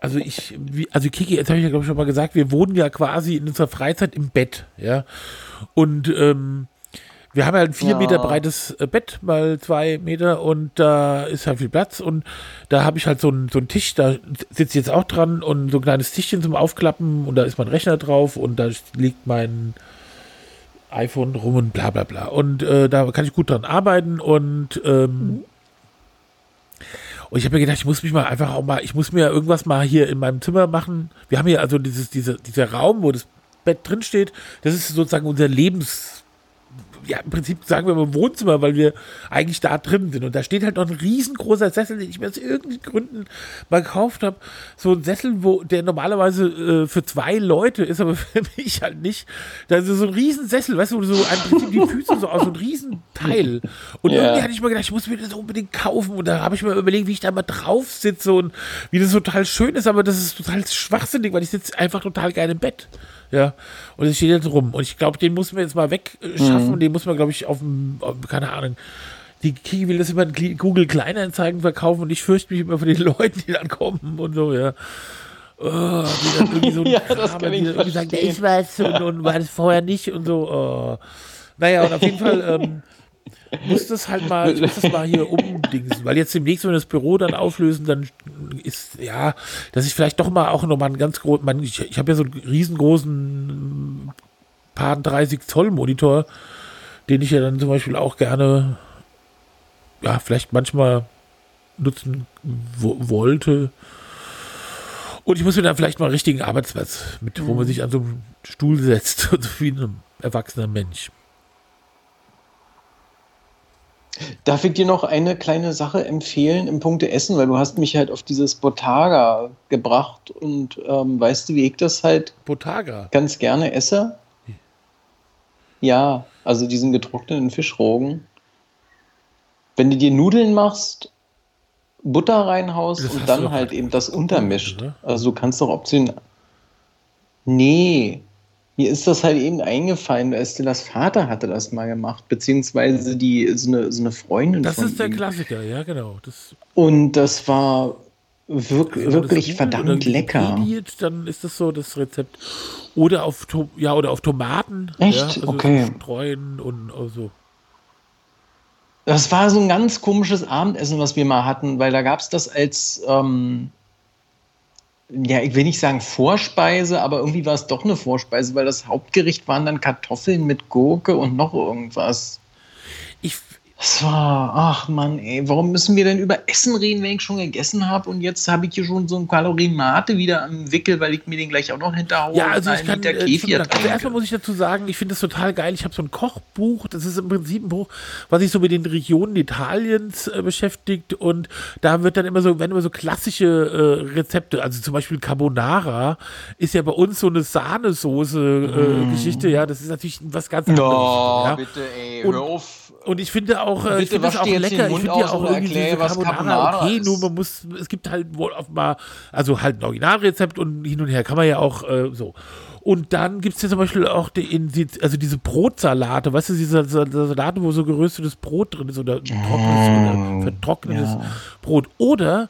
also ich, also Kiki, jetzt habe ich ja glaube ich schon mal gesagt, wir wohnen ja quasi in unserer Freizeit im Bett, ja. Und ähm, wir haben halt ein vier ja. Meter breites äh, Bett, mal zwei Meter und da ist halt viel Platz und da habe ich halt so einen so Tisch, da sitze ich jetzt auch dran und so ein kleines Tischchen zum Aufklappen und da ist mein Rechner drauf und da liegt mein iPhone rum und bla bla bla. Und äh, da kann ich gut dran arbeiten und ähm, mhm. Und ich habe mir gedacht, ich muss mich mal einfach auch mal, ich muss mir irgendwas mal hier in meinem Zimmer machen. Wir haben hier also dieses, diese, dieser Raum, wo das Bett drin steht. Das ist sozusagen unser Lebens, ja, im Prinzip sagen wir mal Wohnzimmer, weil wir eigentlich da drin sind. Und da steht halt noch ein riesengroßer Sessel, den ich mir aus irgendeinen Gründen mal gekauft habe. So ein Sessel, wo der normalerweise äh, für zwei Leute ist, aber [laughs] für mich halt nicht. Da ist so ein Riesensessel, weißt du, wo du so im Prinzip die Füße so aus, so ein Riesenteil. Und yeah. irgendwie hatte ich mal gedacht, ich muss mir das unbedingt kaufen. Und da habe ich mir überlegt, wie ich da mal drauf sitze und wie das total schön ist, aber das ist total schwachsinnig, weil ich sitze einfach total geil im Bett. Ja, und es steht jetzt rum. Und ich glaube, den muss man jetzt mal wegschaffen. Mhm. Und den muss man, glaube ich, auf dem, keine Ahnung. Die Kiki will das immer in Google Kleinanzeigen verkaufen und ich fürchte mich immer vor den [laughs] Leuten, die dann kommen und so, ja. Oh, die dann irgendwie so [laughs] ja, das kann ich irgendwie sagen, ich weiß und, und war das vorher nicht und so. Oh. Naja, und auf jeden Fall [laughs] ähm, muss das halt mal, ich muss das mal hier umdingsen, weil jetzt demnächst, wenn wir das Büro dann auflösen, dann ist, ja, dass ich vielleicht doch mal auch nochmal einen ganz großen, ich, ich habe ja so einen riesengroßen paar 30 Zoll Monitor, den ich ja dann zum Beispiel auch gerne, ja, vielleicht manchmal nutzen wo, wollte. Und ich muss mir dann vielleicht mal einen richtigen Arbeitsplatz, mit, wo man sich an so einen Stuhl setzt, [laughs] wie ein erwachsener Mensch. Darf ich dir noch eine kleine Sache empfehlen im Punkte Essen, weil du hast mich halt auf dieses Botaga gebracht und ähm, weißt du, wie ich das halt Botaga. ganz gerne esse? Ja, also diesen getrockneten Fischrogen. Wenn du dir Nudeln machst, Butter reinhaust Das und dann halt eben das untermischt. oder? Also du kannst doch optional. Nee, mir ist das halt eben eingefallen, als das Vater hatte das mal gemacht, beziehungsweise die so eine, so eine Freundin Das ist der ihm. Klassiker, ja, genau. Das, Und das war wirk wenn man das wirklich googelt verdammt lecker. Wikipediert, Dann ist das so das Rezept. Oder auf, To- ja, oder auf Tomaten. Echt? Ja, also Okay. so Streuen und so. Das war so ein ganz komisches Abendessen, was wir mal hatten, weil da gab es das als, ähm, ja, ich will nicht sagen Vorspeise, aber irgendwie war es doch eine Vorspeise, weil das Hauptgericht waren dann Kartoffeln mit Gurke und noch irgendwas. Ich, Das war, ach Mann, ey, warum müssen wir denn über Essen reden, wenn ich schon gegessen habe und jetzt habe ich hier schon so ein Kalorienmate wieder am Wickel, weil ich mir den gleich auch noch hinterhaue. Ja, also ich einen kann, Liter äh, Kefir also erstmal muss ich dazu sagen, ich finde das total geil. Ich habe so ein Kochbuch, das ist im Prinzip ein Buch, was sich so mit den Regionen Italiens äh, beschäftigt und da wird dann immer so, werden immer so klassische äh, Rezepte, also zum Beispiel Carbonara ist ja bei uns so eine Sahnesoße-Geschichte, ja, das ist natürlich was ganz anderes. Oh, ja. bitte, ey, hör auf. Und ich finde auch, äh, ich Bitte finde das auch lecker. Ich finde ja auch irgendwie erklär, diese Carbonara, Carbonara okay, ist. nur man muss, es gibt halt wohl oft mal, also halt ein Originalrezept und hin und her kann man ja auch äh, so. Und dann gibt es ja zum Beispiel auch die, also diese Brotsalate, weißt du, diese Sa- Salate, wo so geröstetes Brot drin ist oder trockenes oder vertrocknetes ja. Brot. Oder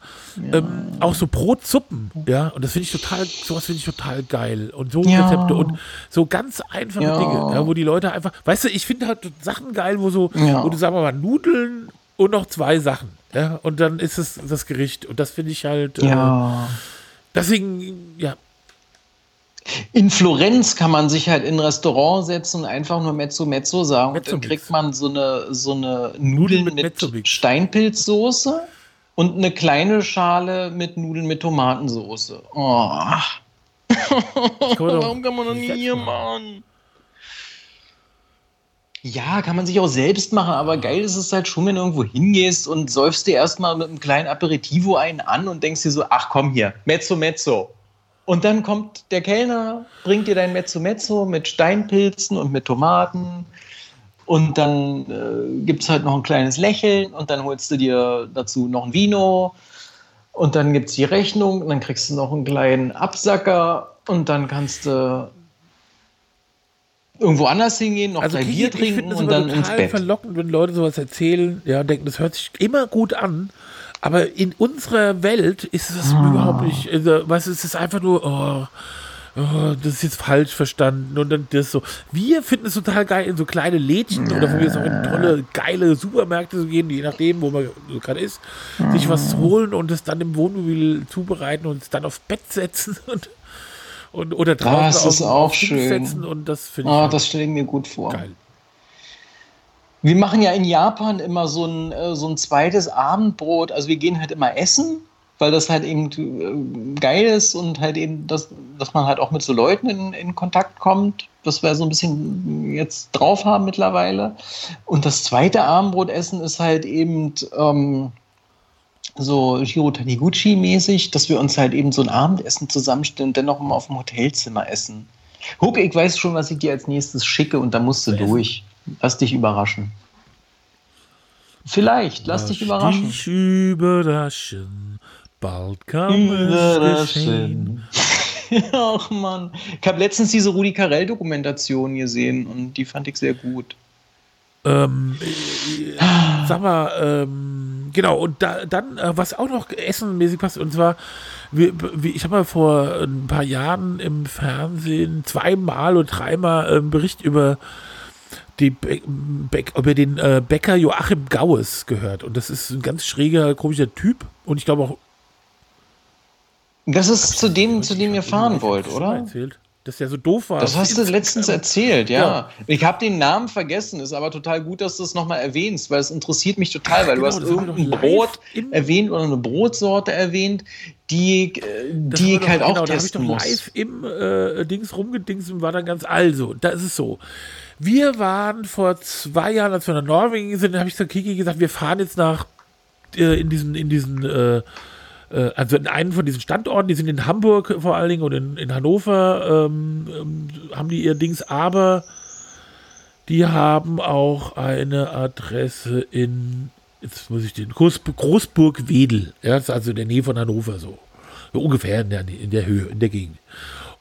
ähm, auch so Brotsuppen, ja. Und das finde ich total, sowas finde ich total geil. Und so Ja. Rezepte und so ganz einfache Ja. Dinge, ja, wo die Leute einfach, weißt du, ich finde halt Sachen geil, wo so, Ja. wo du sagen wir mal Nudeln und noch zwei Sachen, ja. Und dann ist es das Gericht. Und das finde ich halt, äh, Ja. deswegen, ja, In Florenz kann man sich halt in ein Restaurant setzen und einfach nur Mezzo Mezzo sagen. Und dann kriegt man so eine, so eine Nudeln mit mit. Steinpilzsoße und eine kleine Schale mit Nudeln mit Tomatensoße. Oh. [laughs] Warum kann man das selbst hier machen. machen? Ja, kann man sich auch selbst machen, aber geil ist es halt schon, wenn du irgendwo hingehst und säufst dir erstmal mit einem kleinen Aperitivo einen an und denkst dir so, ach komm hier, Mezzo Mezzo. Und dann kommt der Kellner, bringt dir dein Mezzo Mezzo mit Steinpilzen und mit Tomaten. Und dann äh, gibt es halt noch ein kleines Lächeln und dann holst du dir dazu noch ein Vino. Und dann gibt es die Rechnung und dann kriegst du noch einen kleinen Absacker und dann kannst du irgendwo anders hingehen, noch Also ich, Bier ich trinken und dann ins Bett. verlockend, wenn Leute sowas erzählen, ja, denken, das hört sich immer gut an. Aber in unserer Welt ist das Ah. überhaupt nicht, also, weißt du, es ist einfach nur, oh, oh, das ist jetzt falsch verstanden und dann das so. Wir finden es total geil, in so kleine Lädchen oder von mir aus auch in tolle, geile Supermärkte zu gehen, je nachdem, wo man gerade ist, sich was zu holen und es dann im Wohnmobil zubereiten und es dann aufs Bett setzen [laughs] und, und oder draußen Das ist auf, auch schön. setzen und das finde ich Ah, halt das stelle ich mir gut vor. geil. Wir machen ja in Japan immer so ein, äh, so ein zweites Abendbrot. Also wir gehen halt immer essen, weil das halt eben äh, geil ist und halt eben, das, dass man halt auch mit so Leuten in, in Kontakt kommt, was wir so ein bisschen jetzt drauf haben mittlerweile. Und das zweite Abendbrotessen ist halt eben ähm, so Shiro Taniguchi-mäßig, dass wir uns halt eben so ein Abendessen zusammenstellen und dann noch mal auf dem Hotelzimmer essen. Huck, ich weiß schon, was ich dir als nächstes schicke und da musst du durch. Lass dich überraschen. Vielleicht, lass dich überraschen. Dich überraschen. Bald kann es geschehen. [laughs] Ach man. Ich habe letztens diese Rudi Carell-Dokumentation gesehen und die fand ich sehr gut. Ähm, äh, sag mal, ähm, genau, und da, dann, äh, was auch noch essenmäßig passt, und zwar, wir, wir, ich habe mal vor ein paar Jahren im Fernsehen zweimal oder dreimal einen Bericht über die Be Be über den äh, Bäcker Joachim Gaues gehört. Und das ist ein ganz schräger, komischer Typ. Und ich glaube auch. Das ist zu dem, zu dem ihr Ich hab fahren das wollt, oder? Erzählt. dass der so doof war. Das hast du letztens erzählt, ja. ja. Ich habe den Namen vergessen, ist aber total gut, dass du es nochmal erwähnst, weil es interessiert mich total, weil genau, du hast irgendein Brot erwähnt oder eine Brotsorte erwähnt, die, äh, die ich halt genau, auch testen da muss. live im äh, Dings rumgedingst und war dann ganz also. Da ist es so. Wir waren vor zwei Jahren, als wir nach Norwegen sind, habe ich zu Kiki gesagt, wir fahren jetzt nach äh, in diesen, in diesen äh, äh, also in einem von diesen Standorten, die sind in Hamburg vor allen Dingen und in, in Hannover, ähm, ähm, haben die ihr Dings, aber die haben auch eine Adresse in, jetzt muss ich den, Groß, Großburg-Wedel, ja, das ist also in der Nähe von Hannover so. so ungefähr in der, in der Höhe, in der Gegend.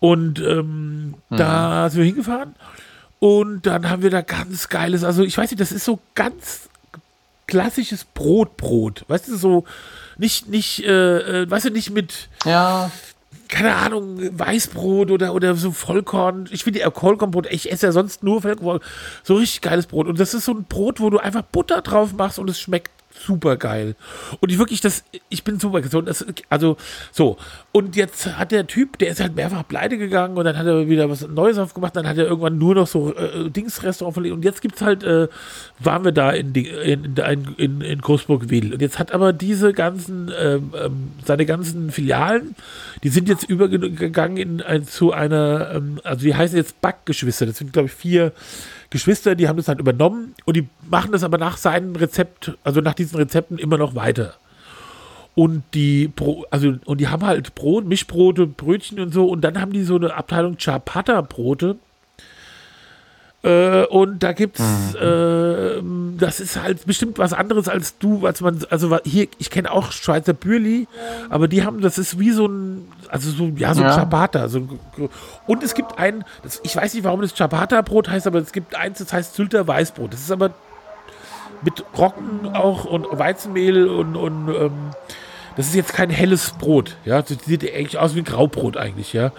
Und ähm, mhm. da sind wir hingefahren und dann haben wir da ganz geiles, also ich weiß nicht, das ist so ganz klassisches Brotbrot, weißt du, so nicht, nicht, äh, äh, weißt du, nicht mit. Ja. Keine Ahnung, Weißbrot oder, oder so Vollkorn. Ich finde ja Vollkornbrot, ich esse ja sonst nur Vollkorn. So richtig geiles Brot. Und das ist so ein Brot, wo du einfach Butter drauf machst und es schmeckt super geil. Und ich wirklich, das, ich bin super gesund. Das, also, so. Und jetzt hat der Typ, der ist halt mehrfach pleite gegangen und dann hat er wieder was Neues aufgemacht. Dann hat er irgendwann nur noch so äh, Dingsrestaurant verlegt. Und jetzt gibt es halt, äh, waren wir da in, in, in, in, in Großburg-Wedel. Und jetzt hat aber diese ganzen, ähm, ähm, seine ganzen Filialen, die sind jetzt übergegangen in, ein, zu einer, ähm, also die heißen jetzt Backgeschwister. Das sind, glaube ich, vier Geschwister, die haben das halt übernommen und die machen das aber nach seinem Rezept, also nach diesen Rezepten immer noch weiter. Und die, also, und die haben halt Brot, Mischbrote, Brötchen und so. Und dann haben die so eine Abteilung Chapata-Brote. Äh, und da gibt's, mhm. äh, das ist halt bestimmt was anderes als du, als man, also hier, ich kenne auch Schweizer Bürli, aber die haben, das ist wie so ein, also so, ja, so ein ja. Ciabatta. So, und es gibt ein, das, ich weiß nicht, warum das Ciabatta-Brot heißt, aber es gibt eins, das heißt Sylter Weißbrot. Das ist aber mit Roggen auch und Weizenmehl und, und ähm, das ist jetzt kein helles Brot, ja. Das sieht eigentlich aus wie ein Graubrot eigentlich, ja.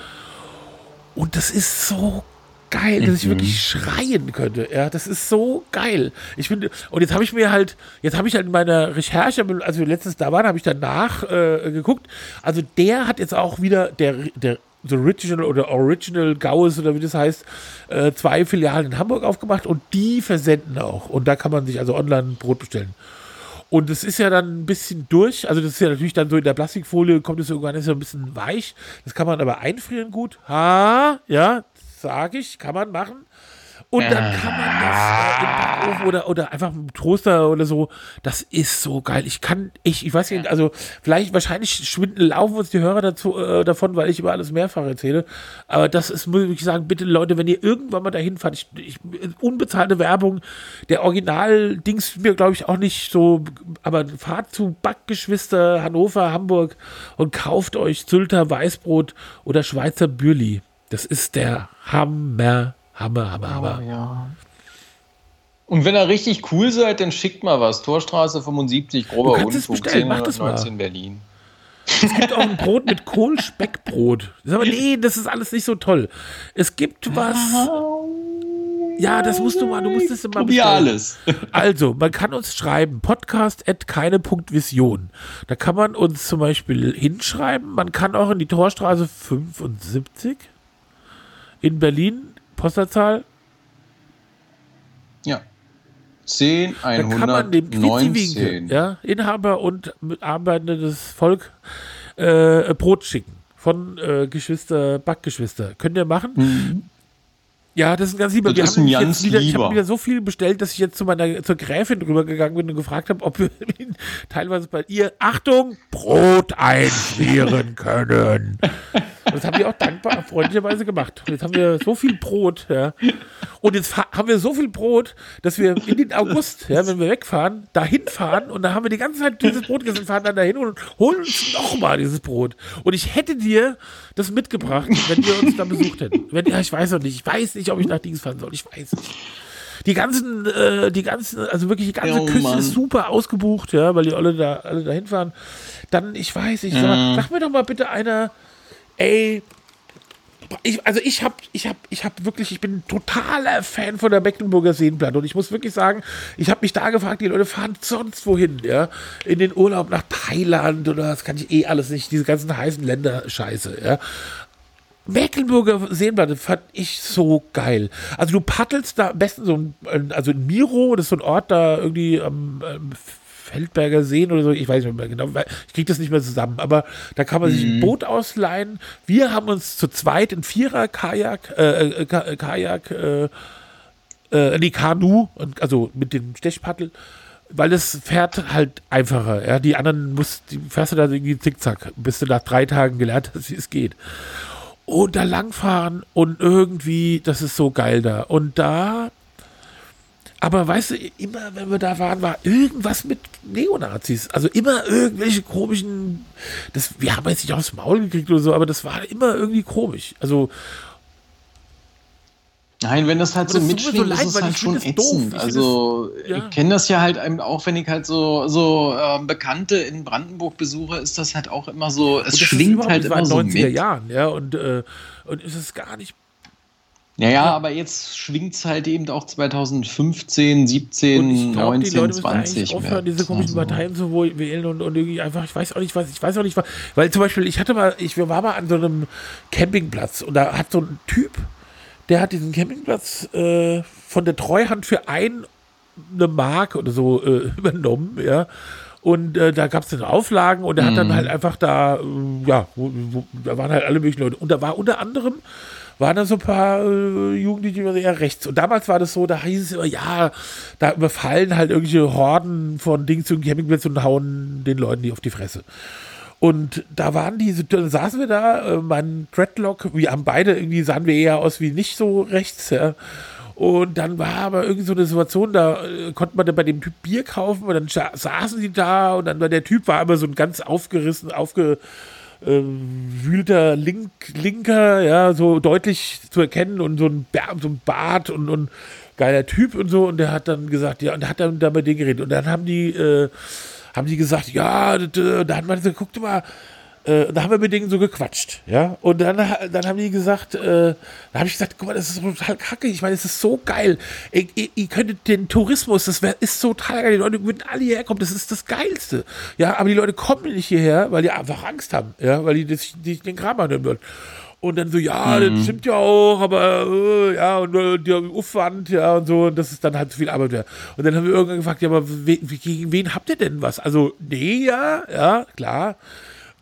Und das ist so geil, dass ich mhm. wirklich schreien könnte. Ja, das ist so geil. Ich finde, und jetzt habe ich mir halt, jetzt habe ich halt in meiner Recherche, als wir letztens da waren, habe ich danach äh, geguckt. Also der hat jetzt auch wieder, der, der The Original oder Original Gaues oder wie das heißt, äh, zwei Filialen in Hamburg aufgemacht und die versenden auch. Und da kann man sich also online Brot bestellen. Und es ist ja dann ein bisschen durch. Also, das ist ja natürlich dann so in der Plastikfolie, kommt es irgendwann ist ja ein bisschen weich. Das kann man aber einfrieren gut. Ha, ja, sage ich, kann man machen. Und dann kann man das äh, im Backofen oder, oder einfach im Toaster oder so. Das ist so geil. Ich kann, ich, ich weiß nicht, also vielleicht, wahrscheinlich schwinden, laufen uns die Hörer dazu, äh, davon, weil ich über alles mehrfach erzähle. Aber das ist, muss ich sagen, bitte Leute, wenn ihr irgendwann mal dahin fahrt, ich, ich, unbezahlte Werbung, der Original-Dings mir, glaube ich, auch nicht so, aber fahrt zu Backgeschwister Hannover, Hamburg und kauft euch Zülter Weißbrot oder Schweizer Bürli. Das ist der Hammer, Hammer, Hammer, Hammer. Oh, ja. Und wenn ihr richtig cool seid, dann schickt mal was. Torstraße 75, grober Unfug, 1019 Berlin. Es gibt auch ein Brot mit Kohlspeckbrot. Aber nee, das ist alles nicht so toll. Es gibt was. Ja, das musst du mal, du musst es mal bestellen. alles. Also, man kann uns schreiben, podcast at keine.vision. Da kann man uns zum Beispiel hinschreiben. Man kann auch in die Torstraße 75 in Berlin, Postleitzahl? Ja. 10, 119. kann man dem Winke, ja, Inhaber und arbeitendes Volk äh, Brot schicken von äh, Geschwister, Backgeschwister. Könnt ihr machen? Mhm. Ja, das ist ein ganz lieber. Das wir haben jetzt wieder, ich habe wieder so viel bestellt, dass ich jetzt zu meiner zur Gräfin drüber gegangen bin und gefragt habe, ob wir [laughs] teilweise bei ihr Achtung Brot einfrieren [laughs] können. Und das haben die auch dankbar, freundlicherweise gemacht. Und jetzt haben wir so viel Brot, ja. Und jetzt haben wir so viel Brot, dass wir in den August, ja, wenn wir wegfahren, dahin fahren und da haben wir die ganze Zeit dieses Brot gegessen, fahren dann dahin und holen uns nochmal dieses Brot. Und ich hätte dir das mitgebracht, wenn wir uns da besucht hätten. Wenn, ja, ich weiß noch nicht. Ich weiß nicht, ob ich nach Dings fahren soll. Ich weiß nicht. Die ganzen, äh, die ganzen, also wirklich die ganze oh, Küste Mann. ist super ausgebucht, ja, weil die alle da, alle dahin fahren. Dann, ich weiß nicht, sag, sag mir doch mal bitte einer, ey, ich, also ich habe ich hab, ich hab wirklich, ich bin ein totaler Fan von der Mecklenburger Seenplatte und ich muss wirklich sagen, ich habe mich da gefragt, die Leute fahren sonst wohin, ja, in den Urlaub nach Thailand oder das kann ich eh alles nicht, diese ganzen heißen Länder Scheiße, ja. Mecklenburger Seenplatte fand ich so geil. Also du paddelst da am besten so ein, also in Miro, das ist so ein Ort da irgendwie am, am Feldberger Seen oder so, ich weiß nicht mehr genau, ich kriege das nicht mehr zusammen, aber da kann man sich ein mhm. Boot ausleihen. Wir haben uns zu zweit in Vierer Kajak, äh, äh, Kajak, äh, äh, die Kanu, also mit dem Stechpaddel, weil es fährt halt einfacher. Ja, die anderen muss, die fährst du da irgendwie zickzack, bis du nach drei Tagen gelernt hast, wie es geht. Und da langfahren und irgendwie, das ist so geil da. Und da aber weißt du, immer wenn wir da waren, war irgendwas mit Neonazis. Also immer irgendwelche komischen. Das, wir haben jetzt nicht aufs Maul gekriegt oder so, aber das war immer irgendwie komisch. Also. Nein, wenn das halt so mitschwingt, so leid, ist es halt schon ätzend. Also das, ja. ich kenne das ja halt auch, wenn ich halt so, so äh, Bekannte in Brandenburg besuche, ist das halt auch immer so, es schwingt halt immer so mit. Jahren, ja, und, äh, und ist es gar nicht ja, ja, aber jetzt schwingt es halt eben auch 2015, 17, glaub, 19, die Leute 20. aufhören, diese komischen also. Parteien zu wählen und, und irgendwie einfach, ich weiß auch nicht was, ich weiß auch nicht was, weil zum Beispiel, ich hatte mal, ich war mal an so einem Campingplatz und da hat so ein Typ, der hat diesen Campingplatz äh, von der Treuhand für eine Mark oder so äh, [laughs] übernommen, ja. Und äh, da gab es dann Auflagen und er hat dann mhm. halt einfach da, äh, ja, wo, wo, da waren halt alle möglichen Leute. Und da war unter anderem waren da so ein paar äh, Jugendliche, die waren eher rechts. Und damals war das so, da hieß es immer, ja, da überfallen halt irgendwelche Horden von Dings zu Campingplätzen und hauen den Leuten die auf die Fresse. Und da waren die, dann saßen wir da, äh, mein Dreadlock, wir haben beide irgendwie, sahen wir eher aus wie nicht so rechts, ja. Und dann war aber irgendwie so eine Situation, da äh, konnte man dann bei dem Typ Bier kaufen und dann saßen die da und dann war der Typ war immer so ein ganz aufgerissen, aufge, äh, wühlter Link, Linker, ja, so deutlich zu erkennen und so ein, so ein Bart und, und geiler Typ und so. Und der hat dann gesagt, ja, und hat dann da mit denen geredet. Und dann haben die, äh, haben die gesagt, ja, da hat man gesagt, guck mal, äh, da haben wir mit denen so gequatscht, ja. Und dann, dann haben die gesagt, äh, da habe ich gesagt, guck mal, das ist total kacke. Ich meine, es ist so geil. Ihr, ihr, ihr könntet den Tourismus, das wär, ist so total geil. Die Leute würden alle hierher kommen, das ist das Geilste. Ja, aber die Leute kommen nicht hierher, weil die einfach Angst haben, ja, weil die, das, die den Kram anhören würden. Und dann so, ja, mhm. das stimmt ja auch, aber äh, ja, und äh, der Aufwand, ja, und so, und das ist dann halt zu viel Arbeit. Ja. Und dann haben wir irgendwann gefragt, ja, aber we, gegen wen habt ihr denn was? Also, nee, ja, ja, klar.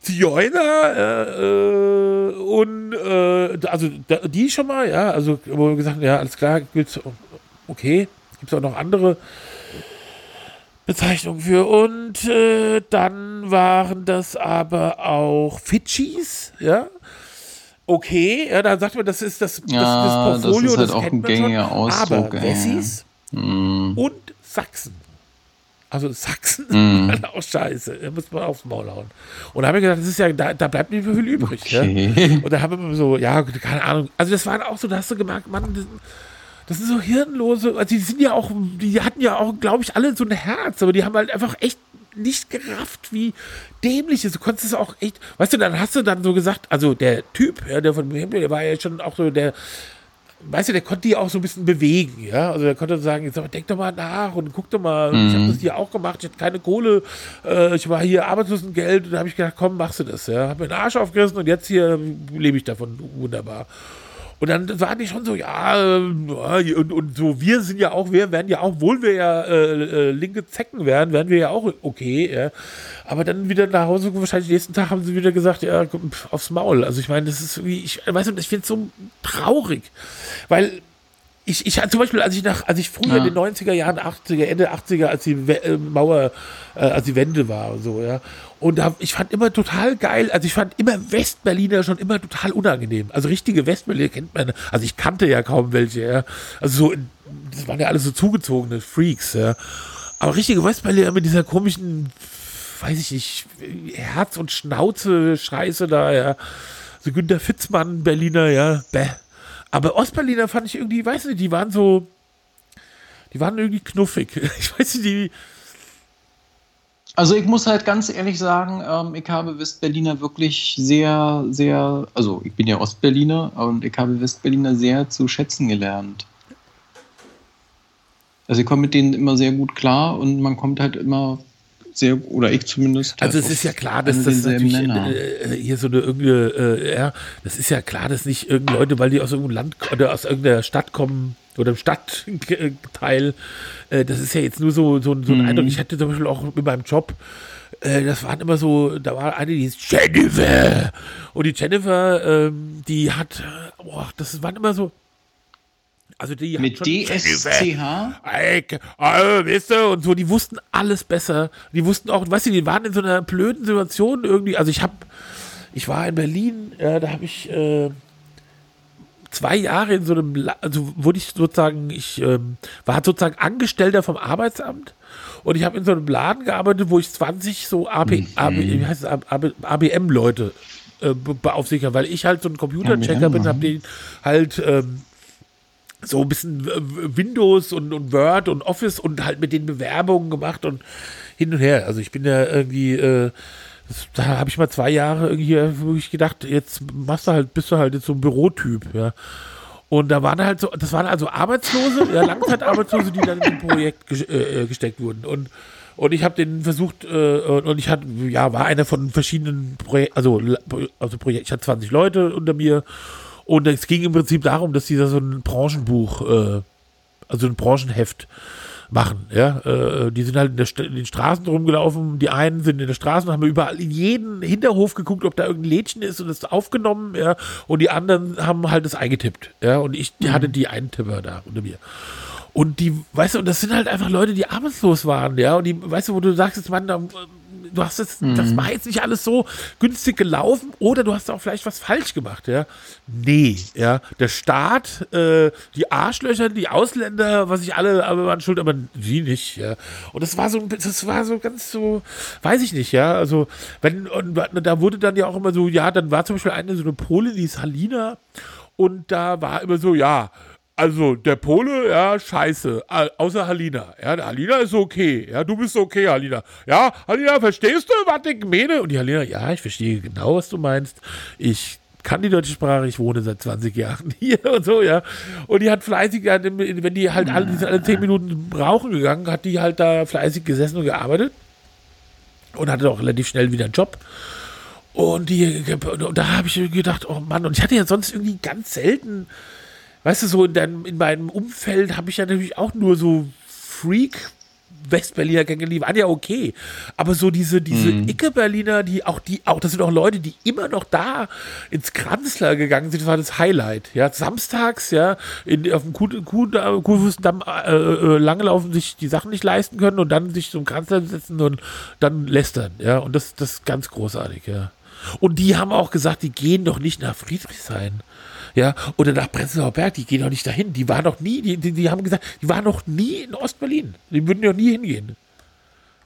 Zigeuner äh, äh, und äh, also die schon mal, ja, also wo wir gesagt haben, ja, alles klar, gibt's, okay, gibt es auch noch andere Bezeichnungen für und äh, dann waren das aber auch Fidschis, ja. Okay, ja, da sagt man, das ist das, ja, das, das Portfolio, das ist halt das auch ein gängiger Ausdruck. Aber Wessis ja. mm. und Sachsen also Sachsen mm. ist [laughs] auch scheiße. Da muss man aufs Maul hauen. Und da habe ich gedacht, das ist ja, da, da bleibt nicht mehr viel übrig. Okay. Ja? Und da haben wir so, ja, keine Ahnung. Also das waren auch so, da hast du gemerkt, Mann, das, das sind so hirnlose, also die sind ja auch, die hatten ja auch, glaube ich, alle so ein Herz, aber die haben halt einfach echt nicht gerafft, wie dämlich ist. Du konntest es auch echt, weißt du, dann hast du dann so gesagt, also der Typ, ja, der von mir, der war ja schon auch so der, weißt du, der konnte die auch so ein bisschen bewegen, ja. Also der konnte sagen, jetzt aber denk doch mal nach und guck doch mal, mhm. ich habe das hier auch gemacht, ich hatte keine Kohle, äh, ich war hier Arbeitslosengeld und da habe ich gedacht, komm, machst du das, ja. Hab mir den Arsch aufgerissen und jetzt hier lebe ich davon wunderbar. Und dann waren die schon so, ja, äh, und, und so, wir sind ja auch, wir werden ja auch, obwohl wir ja äh, äh, linke Zecken werden, werden wir ja auch okay, ja. Aber dann wieder nach Hause, wahrscheinlich nächsten Tag haben sie wieder gesagt, ja, aufs Maul. Also ich meine, das ist wie, ich weiß nicht, ich finde es so traurig, weil ich, ich zum Beispiel, als ich nach, als ich früher ja. in den 90er Jahren, 80er, Ende 80er, als die äh, Mauer, äh, als die Wende war und so, ja. Und da, ich fand immer total geil, also ich fand immer Westberliner schon immer total unangenehm. Also richtige Westberliner kennt man, also ich kannte ja kaum welche, ja. Also so, das waren ja alles so zugezogene Freaks, ja. Aber richtige Westberliner mit dieser komischen, weiß ich nicht, Herz- und Schnauze-Scheiße da, ja. So Günter Fitzmann, Berliner, ja, bäh. Aber Ostberliner fand ich irgendwie, weiß nicht, die waren so, die waren irgendwie knuffig. [laughs] Ich weiß nicht, die. Also ich muss halt ganz ehrlich sagen, ähm, ich habe Westberliner wirklich sehr, sehr, also ich bin ja Ostberliner und ich habe Westberliner sehr zu schätzen gelernt. Also ich komme mit denen immer sehr gut klar und man kommt halt immer sehr, oder ich zumindest. Also es ist ja klar, dass das natürlich äh, hier so eine irgendeine, äh, ja, das ist ja klar, dass nicht irgendeine Leute, weil die aus irgendeinem Land oder aus irgendeiner Stadt kommen oder im Stadtteil, äh, das ist ja jetzt nur so, so, so ein mhm. Eindruck. Ich hatte zum Beispiel auch mit meinem Job, äh, das waren immer so, da war eine, die hieß Jennifer. Und die Jennifer, ähm, die hat, boah, das waren immer so, also die Mit DSCH? Also, weißt du, und so, die wussten alles besser. Die wussten auch, weißt du, die waren in so einer blöden Situation irgendwie. Also ich habe, ich war in Berlin, ja, da habe ich äh, zwei Jahre in so einem, also wurde ich sozusagen, ich ähm, war sozusagen Angestellter vom Arbeitsamt und ich habe in so einem Laden gearbeitet, wo ich 20 so AB, mhm. AB, ABM-Leute äh, beaufsichert, weil ich halt so ein Computerchecker bin, habe den halt ähm, so ein bisschen Windows und, und, Word und Office und halt mit den Bewerbungen gemacht und hin und her. Also ich bin ja irgendwie, äh, da habe ich mal zwei Jahre irgendwie wirklich gedacht, jetzt machst du halt, bist du halt jetzt so ein Bürotyp, ja. Und da waren halt so, das waren also Arbeitslose, ja, Langzeitarbeitslose, die dann in ein Projekt ge äh, gesteckt wurden. Und und ich habe den versucht, äh, und ich hatte, ja, war einer von verschiedenen Projekten, also, also Projekt, ich hatte 20 Leute unter mir und es ging im Prinzip darum, dass die da so ein Branchenbuch, äh, also ein Branchenheft machen. Ja, äh, die sind halt in, der, in, den Straßen rumgelaufen. Die einen sind in der Straße und haben überall in jeden Hinterhof geguckt, ob da irgendein Lädchen ist und das aufgenommen. Ja, und die anderen haben halt das eingetippt. Ja, und ich mhm. hatte die Eintipper da unter mir. Und die, weißt du, und das sind halt einfach Leute, die arbeitslos waren, ja, und die, weißt du, wo du sagst, jetzt, Mann, du hast es, mhm. das war jetzt nicht alles so günstig gelaufen oder du hast auch vielleicht was falsch gemacht, ja. Nee, ja. Der Staat, äh, die Arschlöcher, die Ausländer, was ich alle, aber waren schuld, aber die nicht, ja. Und das war so, das war so ganz so, weiß ich nicht, ja. Also, wenn, und da wurde dann ja auch immer so, ja, dann war zum Beispiel eine so eine Polin, die ist Halina, und da war immer so, ja, also der Pole, ja, scheiße. Außer Halina. Ja, Halina ist okay. Ja, du bist okay, Halina. Ja, Halina, verstehst du, was ich meine? Und die Halina, ja, ich verstehe genau, was du meinst. Ich kann die deutsche Sprache, ich wohne seit 20 Jahren [laughs] hier und so, ja. Und die hat fleißig, wenn die halt alle, die alle 10 Minuten rauchen gegangen, hat die halt da fleißig gesessen und gearbeitet. Und hatte auch relativ schnell wieder einen Job. Und, die, und da habe ich gedacht, oh Mann, und ich hatte ja sonst irgendwie ganz selten weißt du, so in, deinem, in meinem Umfeld habe ich ja natürlich auch nur so Freak Westberliner kennengelernt, die waren ja okay. Aber so diese, diese mhm. Icke-Berliner, die auch, die auch, das sind auch Leute, die immer noch da ins Kranzler gegangen sind, das war das Highlight. Ja, samstags, ja, in, auf dem Kurfürstendamm äh, äh, langlaufen, sich die Sachen nicht leisten können und dann sich zum Kranzler setzen und dann lästern. Ja, und das, das ist ganz großartig, ja. Und die haben auch gesagt, die gehen doch nicht nach Friedrichshain ja, oder nach Prenzlauer Berg, die gehen doch nicht dahin. Die waren noch nie, die, die, die haben gesagt, die waren noch nie in Ostberlin. Die würden ja nie hingehen.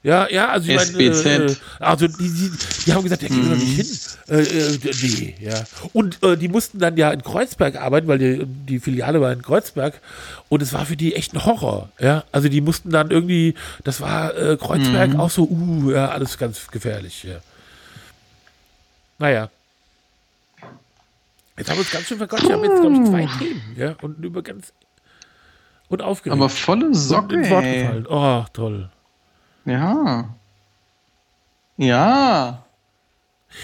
Ja, ja, also ich meine, äh, also die, die, die, haben gesagt, der geht mhm. doch nicht hin. Äh, äh, nee, ja. Und äh, die mussten dann ja in Kreuzberg arbeiten, weil die, die Filiale war in Kreuzberg und es war für die echt ein Horror, ja. Also die mussten dann irgendwie, das war äh, Kreuzberg mhm. auch so, uh, ja, alles ganz gefährlich, ja. Naja. Jetzt haben wir uns ganz schön vergott. Ich habe jetzt, glaube ich, zwei Themen. Ja? Und über ganz. Und aufgeregt. Aber volle Socke. ins Wort gefallen. Oh, toll. Ja. Ja.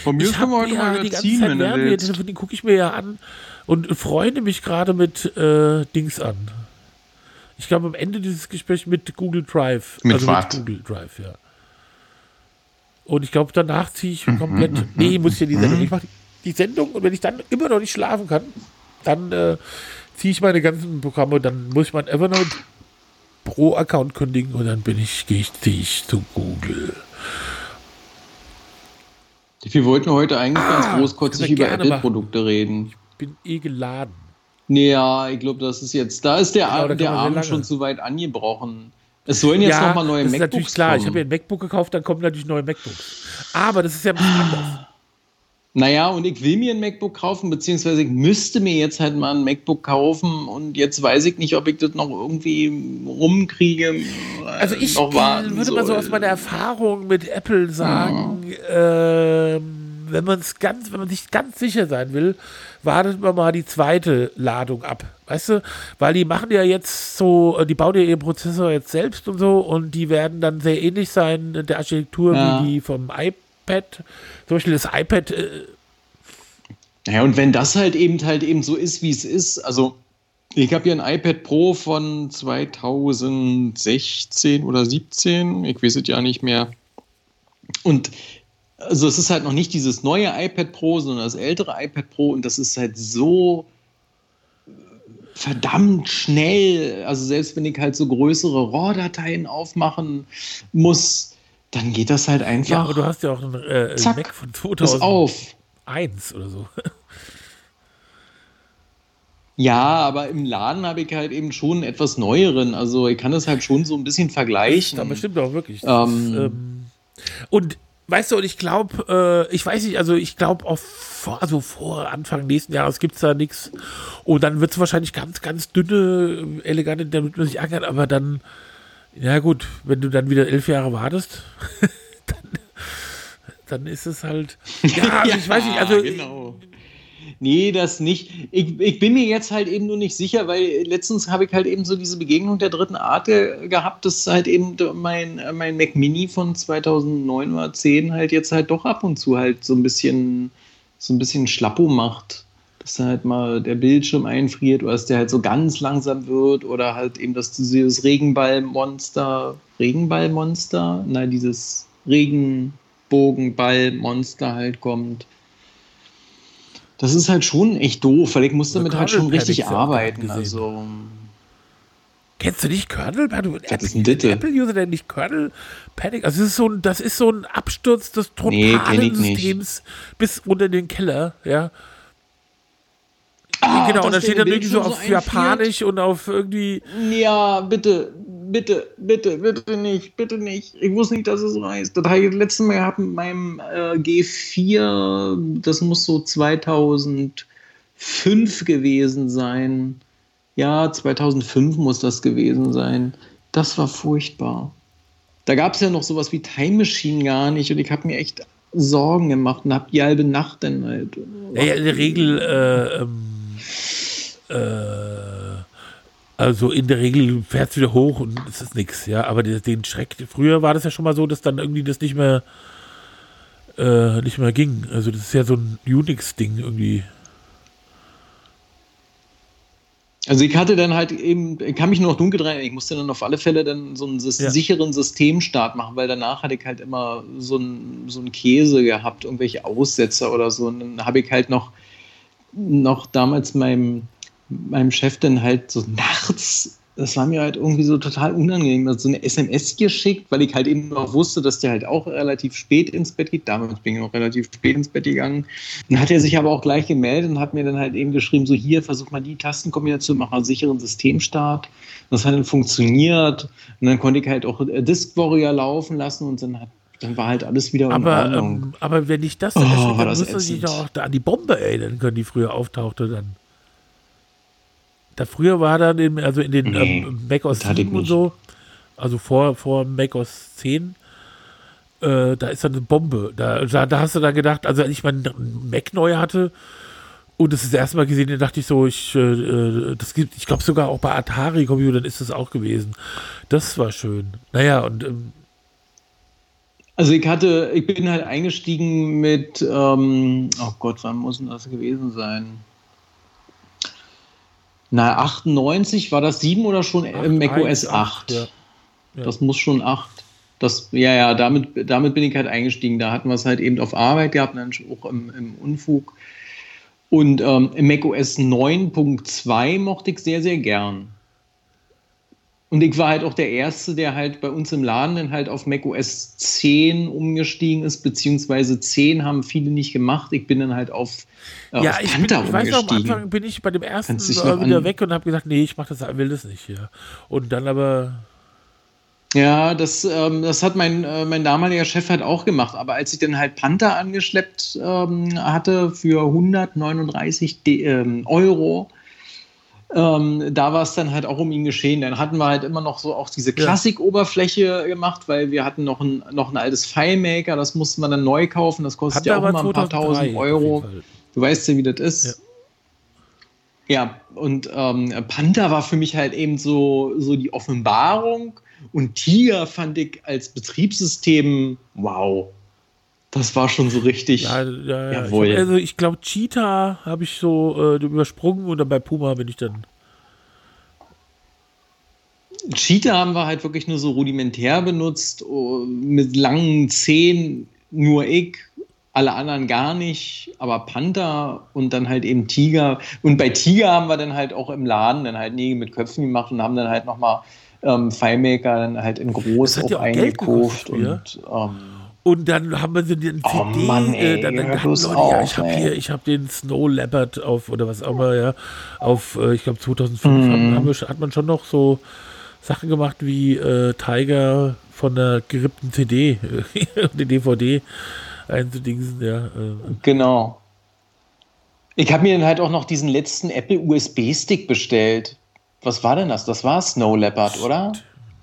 Von mir ich können wir heute ja mal die ganze Zeit wenn du Den gucke ich mir ja an und freue mich gerade mit äh, Dings an. Ich glaube, am Ende dieses Gesprächs mit Google Drive. Mit also was? mit Google Drive, ja. Und ich glaube, danach ziehe ich komplett. nee, ich muss ja die Sendung. Ich mache die Sendung und wenn ich dann immer noch nicht schlafen kann, dann äh, ziehe ich meine ganzen Programme, dann muss ich mein Evernote Pro-Account kündigen und dann bin ich, gehe ich, ziehe ich zu Google. Wir wollten heute eigentlich ah, ganz großkotzig über Apple-Produkte reden. Ich bin eh geladen. Naja, ich glaube, das ist jetzt, da ist der, genau, der Abend schon zu weit angebrochen. Es sollen jetzt ja, nochmal neue das MacBooks ist natürlich klar. Kommen. Ich habe ja ein MacBook gekauft, dann kommen natürlich neue MacBooks. Aber das ist ja ein bisschen [sighs] anders. Naja, und ich will mir ein MacBook kaufen, beziehungsweise ich müsste mir jetzt halt mal ein MacBook kaufen und jetzt weiß ich nicht, ob ich das noch irgendwie rumkriege. Also ich würde mal so aus meiner Erfahrung mit Apple sagen, ja. ähm, wenn man es ganz, wenn man sich ganz sicher sein will, wartet man mal die zweite Ladung ab. Weißt du? Weil die machen ja jetzt so, die bauen ja ihren Prozessor jetzt selbst und so und die werden dann sehr ähnlich sein der Architektur ja. wie die vom iPad. Zum Beispiel das iPad. Äh, ja, und wenn das halt eben halt eben so ist, wie es ist, also ich habe hier ein iPad Pro von 2016 oder 17, ich weiß es ja nicht mehr. Und also es ist halt noch nicht dieses neue iPad Pro, sondern das ältere iPad Pro und das ist halt so verdammt schnell. Also selbst wenn ich halt so größere RAW-Dateien aufmachen muss, dann geht das halt einfach. Ja, aber du hast ja auch einen äh, zack, Mac von 2001 oder so. [laughs] Ja, aber im Laden habe ich halt eben schon einen etwas neueren. Also ich kann das halt schon so ein bisschen vergleichen. Das bestimmt auch wirklich. Ähm, ist, ähm, und weißt du, und ich glaube, äh, ich weiß nicht, also ich glaube auch vor, also vor Anfang nächsten Jahres gibt es da nichts. Und dann wird es wahrscheinlich ganz, ganz dünne, elegante, damit man sich ärgert, aber dann, ja gut, wenn du dann wieder elf Jahre wartest, [laughs] dann, dann ist es halt. Ja, [laughs] also ich weiß nicht, also. Genau. Nee, das nicht. Ich, ich bin mir jetzt halt eben nur nicht sicher, weil letztens habe ich halt eben so diese Begegnung der dritten Art gehabt, dass halt eben mein, mein Mac Mini von 2009 oder 10 halt jetzt halt doch ab und zu halt so ein bisschen, so ein bisschen Schlappo macht. Dass halt mal der Bildschirm einfriert oder dass der halt so ganz langsam wird oder halt eben, dass dieses Regenballmonster, Regenballmonster, nein, dieses Regenbogenballmonster halt kommt. Das ist halt schon echt doof, weil ich muss damit halt schon richtig arbeiten. Also. Kennst du nicht Kernel? Du, Was ist ein Apple-User, der nicht Kernel Panic. Also das ist so ein, das ist so ein Absturz des totalen nee, Systems bis unter den Keller, ja. Ah, genau, und da steht dann irgendwie so auf so Japanisch und auf irgendwie. Ja, bitte, bitte, bitte, bitte nicht, bitte nicht. Ich wusste nicht, dass es so heißt. Das habe ich das letzte Mal gehabt mit meinem äh, G4, das muss so 2005 gewesen sein. Ja, 2005 muss das gewesen sein. Das war furchtbar. Da gab es ja noch sowas wie Time Machine gar nicht und ich habe mir echt Sorgen gemacht und habe die halbe Nacht dann halt. Ja, ja in der Regel. Äh, ähm äh, also in der Regel fährt es wieder hoch und es ist nichts, ja. Aber den, Schreck, früher war das ja schon mal so, dass dann irgendwie das nicht mehr äh, nicht mehr ging. Also das ist ja so ein Unix-Ding irgendwie. Also ich hatte dann halt eben, ich kann mich nur noch dunkel rein, ich musste dann auf alle Fälle dann so einen ja. sicheren Systemstart machen, weil danach hatte ich halt immer so einen, so einen Käse gehabt, irgendwelche Aussetzer oder so. Und dann habe ich halt noch, noch damals meinem meinem Chef dann halt so nachts, das war mir halt irgendwie so total unangenehm, also so eine SMS geschickt, weil ich halt eben auch wusste, dass der halt auch relativ spät ins Bett geht. Damals bin ich auch relativ spät ins Bett gegangen. Dann hat er sich aber auch gleich gemeldet und hat mir dann halt eben geschrieben, so hier, versuch mal die Tastenkombination, mach mal einen sicheren Systemstart. Das hat dann funktioniert. Und dann konnte ich halt auch Disk Warrior laufen lassen und dann hat dann war halt alles wieder aber, in Ordnung. Ähm, aber wenn ich das, oh, dann, dann müsste sich doch auch da an die Bombe erinnern können, die früher auftauchte dann. Da früher war dann, in, also in den nee, ähm, Mac OS 7 und so, also vor, vor Mac OS 10, äh, da ist dann eine Bombe. Da, da, da hast du dann gedacht, also als ich meinen Mac neu hatte und das ist das erste Mal gesehen, da dachte ich so, ich, äh, äh das gibt, ich glaube sogar auch bei Atari-Computern ist das auch gewesen. Das war schön. Naja, und ähm, also ich hatte, ich bin halt eingestiegen mit, ähm, oh Gott, wann muss denn das gewesen sein? Na, 98 war das 7 oder schon 8, Mac OS 8? 8 ja. Ja. Das muss schon 8. Das, ja, ja, damit, damit bin ich halt eingestiegen. Da hatten wir es halt eben auf Arbeit gehabt, dann auch im, im Unfug. Und ähm, im Mac OS 9.2 mochte ich sehr, sehr gern. Und ich war halt auch der Erste, der halt bei uns im Laden dann halt auf Mac OS 10 umgestiegen ist, beziehungsweise 10 haben viele nicht gemacht. Ich bin dann halt auf, äh, ja, auf ich, bin, ich weiß noch, am Anfang bin ich bei dem ersten wieder weg und habe gesagt, nee, ich mach das, will das nicht hier. Und dann aber ja, das, ähm, das hat mein, äh, mein damaliger Chef halt auch gemacht. Aber als ich dann halt Panther angeschleppt ähm, hatte für 139 D ähm, Euro, ähm, da war es dann halt auch um ihn geschehen. Dann hatten wir halt immer noch so auch diese Klassik-Oberfläche gemacht, weil wir hatten noch ein, noch ein altes FileMaker, das musste man dann neu kaufen, das kostet ja auch immer ein paar tausend Euro. Du weißt ja, wie das ist. Ja. Ja, und ähm, Panther war für mich halt eben so, so die Offenbarung und Tiger fand ich als Betriebssystem, wow, das war schon so richtig. Ja, ja, ja. Jawohl. Ich hab, also ich glaube, Cheetah habe ich so äh, übersprungen und dann bei Puma bin ich dann. Cheetah haben wir halt wirklich nur so rudimentär benutzt, oh, mit langen Zehen, nur ich, alle anderen gar nicht, aber Panther und dann halt eben Tiger. Und bei Tiger haben wir dann halt auch im Laden dann halt Nägel mit Köpfen gemacht und haben dann halt nochmal ähm, FileMaker dann halt in groß auch, auch eingekauft und ähm, und dann haben wir so den oh CD, Mann, ey, äh, dann, dann hatten Leute, auf, ja, ich habe hier, ich habe den Snow Leopard auf oder was auch immer, ja, auf, äh, ich glaube 2005 mm. haben, wir, hat man schon noch so Sachen gemacht wie äh, Tiger von der gerippten CD, [laughs] die DVD einzudingsen, ja. Äh. Genau. Ich habe mir dann halt auch noch diesen letzten Apple USB-Stick bestellt. Was war denn das? Das war Snow Leopard, oder?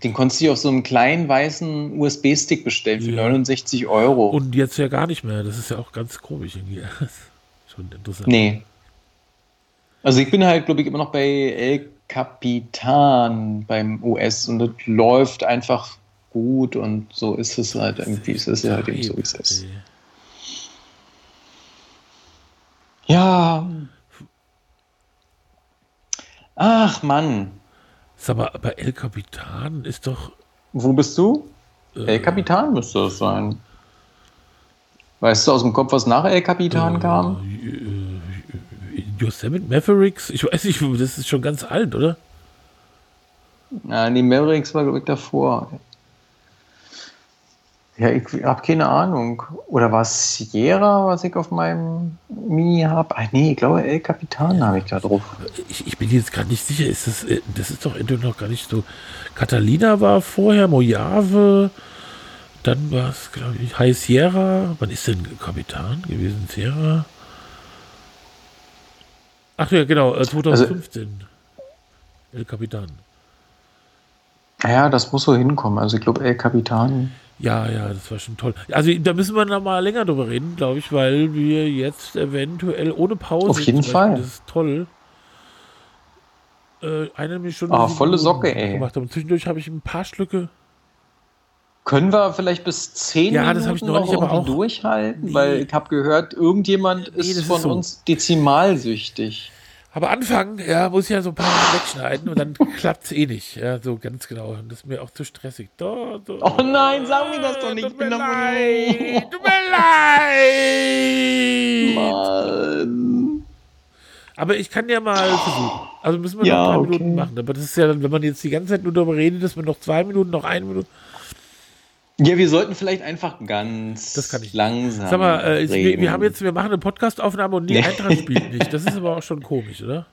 Den konntest du auf so einem kleinen weißen USB-Stick bestellen für ja. 69 Euro. Und jetzt ja gar nicht mehr. Das ist ja auch ganz komisch irgendwie. [laughs] Schon interessant. Nee. Also ich bin halt, glaube ich, immer noch bei El Capitan beim US und das läuft einfach gut und so ist es halt irgendwie. Es ist ja halt eben so, wie es ist. Ja. Ach Mann. Sag mal, aber El Capitan ist doch. Wo bist du? Äh, El Capitan müsste das sein. Weißt du aus dem Kopf, was nach El Capitan äh, kam? Äh, Yosemite Mavericks? Ich weiß nicht, das ist schon ganz alt, oder? Nein, die Mavericks war, glaube ich, davor. Ja, ich habe keine Ahnung. Oder war es Sierra, was ich auf meinem Mini habe? Ach nee, ich glaube El Capitan habe ich da drauf. Ich, ich bin jetzt gerade nicht sicher. Ist das, äh, das ist doch noch gar nicht so. Catalina war vorher, Mojave, dann war es, glaube ich, High Sierra. Wann ist denn Kapitan gewesen? Sierra? Ach ja, genau, 2015. Also, El Capitan. Ja, das muss so hinkommen. Also ich glaube, El Capitan ja, ja, das war schon toll. Also da müssen wir noch mal länger drüber reden, glaube ich, weil wir jetzt eventuell ohne Pause. Auf jeden Fall. Beispiel, das ist toll. Äh, eine Stunde. Ah, volle Socke, ey. Gemacht haben. Zwischendurch habe ich ein paar Schlücke. Können wir vielleicht bis zehn ja, Minuten das ich neulich noch aber auch durchhalten? Nee. Weil ich habe gehört, irgendjemand nee, ist von ist so. uns dezimalsüchtig. Aber anfangen, ja, muss ich ja so ein paar Mal wegschneiden und dann [laughs] klappt es eh nicht. Ja, so ganz genau. Das ist mir auch zu stressig. Da, da, oh nein, sag mir das doch nicht. Tut mir leid. Tut mir leid. Mann. Aber ich kann ja mal versuchen. Also müssen wir ja, noch ein paar okay. Minuten machen. Aber das ist ja dann, wenn man jetzt die ganze Zeit nur darüber redet, dass wir noch zwei Minuten, noch eine Minute. Ja, wir sollten vielleicht einfach ganz das kann ich. langsam. Sag mal, äh, wir, wir, haben jetzt, wir machen eine Podcastaufnahme und die Eintracht spielt [laughs] nicht. Das ist aber auch schon komisch, oder?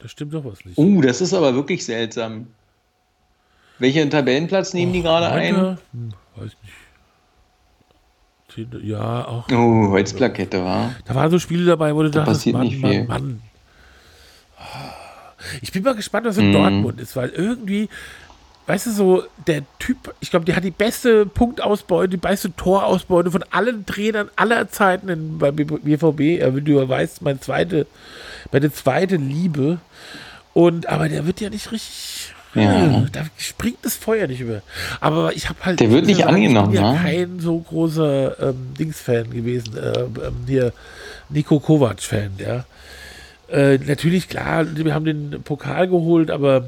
Da stimmt doch was nicht. Uh, das ist aber wirklich seltsam. Welchen Tabellenplatz nehmen Och, die gerade ein? Hm, weiß nicht. Ja, auch. Oh, Holzplakette, war. Da waren so Spiele dabei, wo du da dachtest, Mann, nicht viel. Mann, Mann. Ich bin mal gespannt, was in mm. Dortmund ist, weil irgendwie weißt du, so der Typ, ich glaube, der hat die beste Punktausbeute, die beste Torausbeute von allen Trainern aller Zeiten in, beim BVB. Er wie du weißt, meine zweite, meine zweite Liebe. Und, aber der wird ja nicht richtig. Ja. Da springt das Feuer nicht über. Aber ich habe halt. Der wird nicht angenommen, ich bin ja ne? kein so großer ähm, Dings-Fan gewesen. Äh, ähm, hier, Nico Kovac-Fan, ja. Äh, natürlich, klar, wir haben den Pokal geholt, aber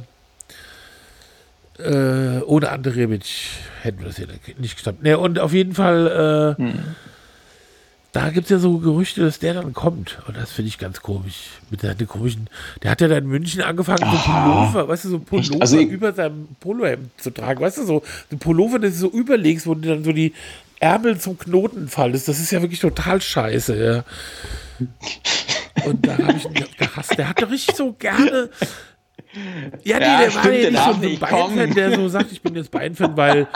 äh, ohne Andre Rebic hätten wir das hier nicht geschafft. Ne, und auf jeden Fall, äh, hm. da gibt es ja so Gerüchte, dass der dann kommt. Und das finde ich ganz komisch. Mit seinen komischen, der hat ja dann in München angefangen, so Pullover, weißt du, so Pullover also über seinem Polohemd zu tragen. Weißt du, so ein Pullover, das du so überlegst, wo dann so die Ärmel zum Knoten fallen. Das ist ja wirklich total scheiße, ja. [laughs] Und da habe ich ihn gehasst. Der hatte richtig so gerne ja, nee, ja, der stimmt, war ja nicht so ein Bayern-Fan, der so sagt, ich bin jetzt Bayern-Fan, weil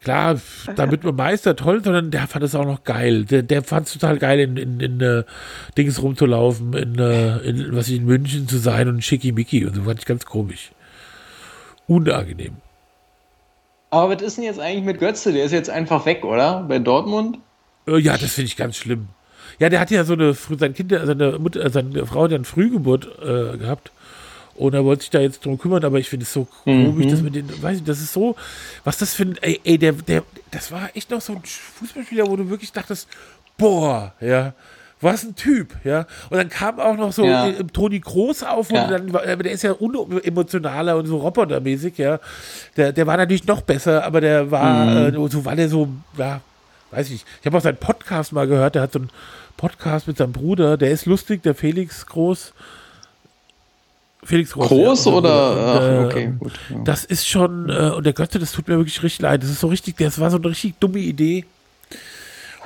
klar, damit man Meister toll, sondern der fand es auch noch geil. Der, der fand es total geil, in, in, in uh, Dings rumzulaufen, in, uh, in, was ich, in München zu sein und schickimicki und so fand ich ganz komisch. Unangenehm. Aber was ist denn jetzt eigentlich mit Götze? Der ist jetzt einfach weg, oder? Bei Dortmund? Äh, ja, das finde ich ganz schlimm. Ja, der hat ja so eine, sein Kind, seine, Mutter, seine Frau hat ja eine Frühgeburt äh, gehabt. Und er wollte sich da jetzt drum kümmern, aber ich finde es so mhm. komisch, dass wir den, weiß ich, das ist so, was das für ein, ey, ey, der, der, das war echt noch so ein Fußballspieler, wo du wirklich dachtest, boah, ja, was ein Typ, ja. Und dann kam auch noch so ja. äh, Toni Groß auf und ja. dann, der ist ja unemotionaler und so robotermäßig, ja. Der, der war natürlich noch besser, aber der war, mhm. äh, so war der so, ja, weiß ich nicht. Ich habe auch seinen Podcast mal gehört, der hat so einen Podcast mit seinem Bruder, der ist lustig, der Felix Groß. Felix Groß. Groß ja, oder? Und, Ach, okay, gut. Ja. Das ist schon, äh, und der Götze, das tut mir wirklich richtig leid. Das ist so richtig, das war so eine richtig dumme Idee.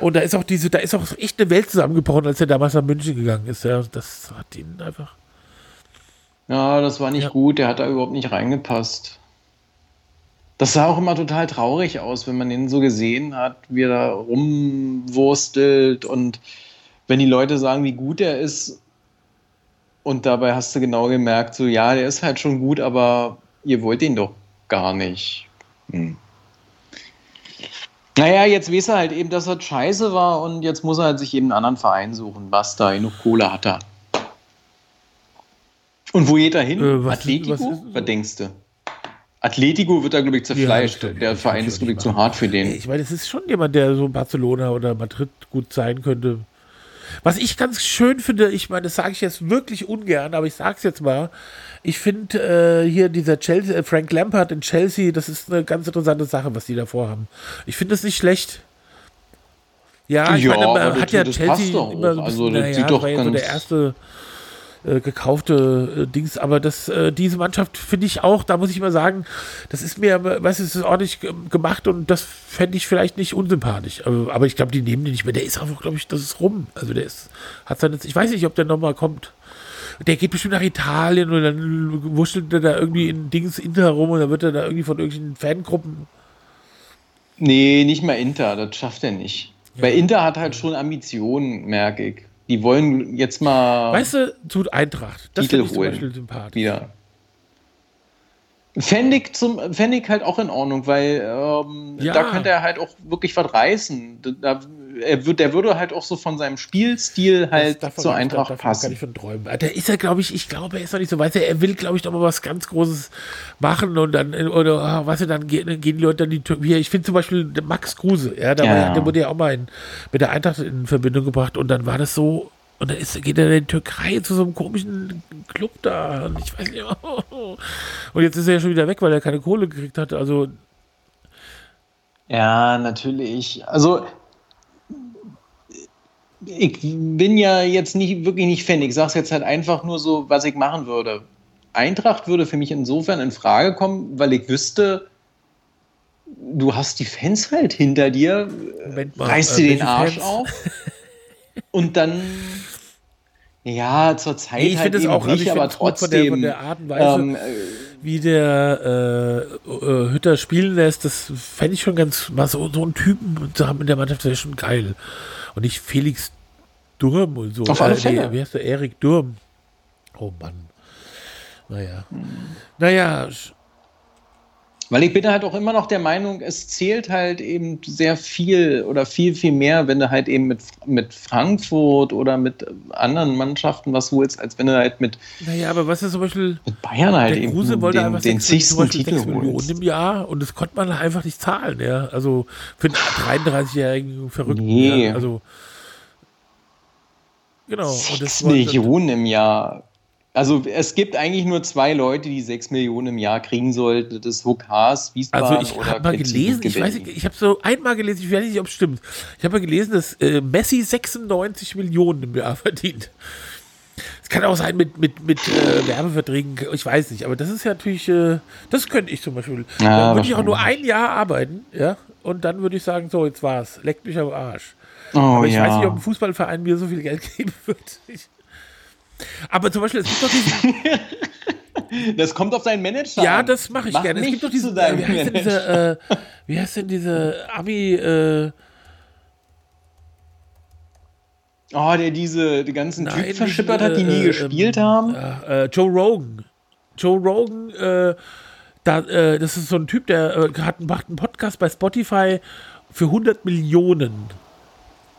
Und da ist auch diese, da ist auch echt eine Welt zusammengebrochen, als er damals nach München gegangen ist. Ja, das hat ihn einfach. Ja, das war nicht ja. gut. Der hat da überhaupt nicht reingepasst. Das sah auch immer total traurig aus, wenn man ihn so gesehen hat, wie er da rumwurstelt und wenn die Leute sagen, wie gut er ist, und dabei hast du genau gemerkt, so ja, der ist halt schon gut, aber ihr wollt ihn doch gar nicht. Hm. Naja, jetzt weiß er halt eben, dass er scheiße war und jetzt muss er halt sich eben einen anderen Verein suchen, was da genug Kohle hat er. Und wo geht er hin? Äh, was Atletico? Was, ist, was denkst du? Atletico wird da, glaube ich, zerfleischt. Ja, der Verein ist, glaube ich, zu hart für den. Ich meine, es ist schon jemand, der so Barcelona oder Madrid gut sein könnte. Was ich ganz schön finde, ich meine, das sage ich jetzt wirklich ungern, aber ich sage es jetzt mal. Ich finde äh, hier dieser Chelsea, äh, Frank Lampard in Chelsea, das ist eine ganz interessante Sache, was die da vorhaben. Ich finde es nicht schlecht. Ja, ich ja, meine, man hat ja Chelsea immer so ein bisschen, also, das naja, war ja so der erste äh, gekaufte äh, Dings, aber das, äh, diese Mannschaft finde ich auch, da muss ich mal sagen, das ist mir, weißt du, es ist ordentlich gemacht und das fände ich vielleicht nicht unsympathisch. Aber, aber ich glaube, die nehmen den nicht mehr. Der ist einfach, glaube ich, das ist rum. Also der ist, hat seine, ich weiß nicht, ob der nochmal kommt. Der geht bestimmt nach Italien und dann wuschelt er da irgendwie in Dings Inter rum und dann wird er da irgendwie von irgendwelchen Fangruppen. Nee, nicht mal Inter, das schafft er nicht. Ja. Weil Inter hat halt schon Ambitionen, merke ich. Die wollen jetzt mal. Weißt du, tut Eintracht. Das finde ich zum Beispiel sympathisch. Fände ich, zum, fänd ich halt auch in Ordnung, weil ähm, ja. da könnte er halt auch wirklich was reißen. Da, er wird, der würde halt auch so von seinem Spielstil halt das, zur Eintracht ich, passen. Kann ich von träumen. Der ist ja, glaube ich, ich glaube, er ist noch nicht so weit. Er will, glaube ich, doch mal was ganz Großes machen und dann, oder, oh, weißt du, dann gehen, dann gehen die Leute dann die Türkei. Ich finde zum Beispiel Max Kruse, ja, da ja. War, der wurde ja auch mal in, mit der Eintracht in Verbindung gebracht und dann war das so, und dann ist, geht er in die Türkei zu so einem komischen Club da. Und ich weiß nicht. [laughs] Und jetzt ist er ja schon wieder weg, weil er keine Kohle gekriegt hat. Also. Ja, natürlich. Also, ich bin ja jetzt nicht wirklich nicht Fan. Ich sage es jetzt halt einfach nur so, was ich machen würde. Eintracht würde für mich insofern in Frage kommen, weil ich wüsste, du hast die Fans halt hinter dir, mal, reißt dir äh, den Arsch Fans? auf [laughs] und dann ja, zur Zeit nee, ich halt es auch, nicht, aber trotzdem. Von der, von der Art und Weise, ähm, wie der äh, äh, Hütter spielen lässt, das fände ich schon ganz, mal so, so einen Typen zu haben in der Mannschaft, wäre schon geil. Und nicht Felix Durm und so. Auf alle äh, Fälle. Nee, wie heißt der? Erik Durm. Oh Mann. Naja. Hm. Naja. Weil ich bin halt auch immer noch der Meinung, es zählt halt eben sehr viel oder viel, viel mehr, wenn du halt eben mit, mit Frankfurt oder mit anderen Mannschaften was holst, als wenn du halt mit. Naja, aber was ist zum Beispiel. Mit Bayern halt der Kruse eben wollte den, einfach den zigsten Titel Millionen im Jahr und das konnte man einfach nicht zahlen, ja. Also für einen 33-jährigen Verrückten. Nee. Ja. Also. Genau. Sechs Millionen im Jahr. Also es gibt eigentlich nur zwei Leute, die sechs Millionen im Jahr kriegen sollten. Das ist Hook Haas, Wiesbaden Also ich habe mal gelesen, ich weiß nicht, ich habe so einmal gelesen, ich weiß nicht, ob es stimmt. Ich habe mal gelesen, dass äh, Messi 96 Millionen im Jahr [laughs] verdient. Es kann auch sein mit, mit, mit äh, Werbeverträgen, ich weiß nicht, aber das ist ja natürlich, äh, das könnte ich zum Beispiel. Ja, dann würde ich auch nur ein Jahr arbeiten, ja, und dann würde ich sagen, so, jetzt war's, leckt mich am Arsch. Oh, aber ich ja. weiß nicht, ob ein Fußballverein mir so viel Geld [laughs] geben wird. Ich, aber zum Beispiel, es gibt doch diesen. [laughs] Das kommt auf deinen Manager Ja, das mache ich Mach gerne. Es gibt doch diese, zu deinem wie heißt denn diese, äh, wie heißt denn diese Ami, äh, Oh, der diese die ganzen Nein, Typen verschippert hat, die nie äh, gespielt ähm, haben. äh, Joe Rogan. Joe Rogan, äh, da, äh, das ist so ein Typ, der äh, hat, macht einen Podcast bei Spotify für 100 Millionen.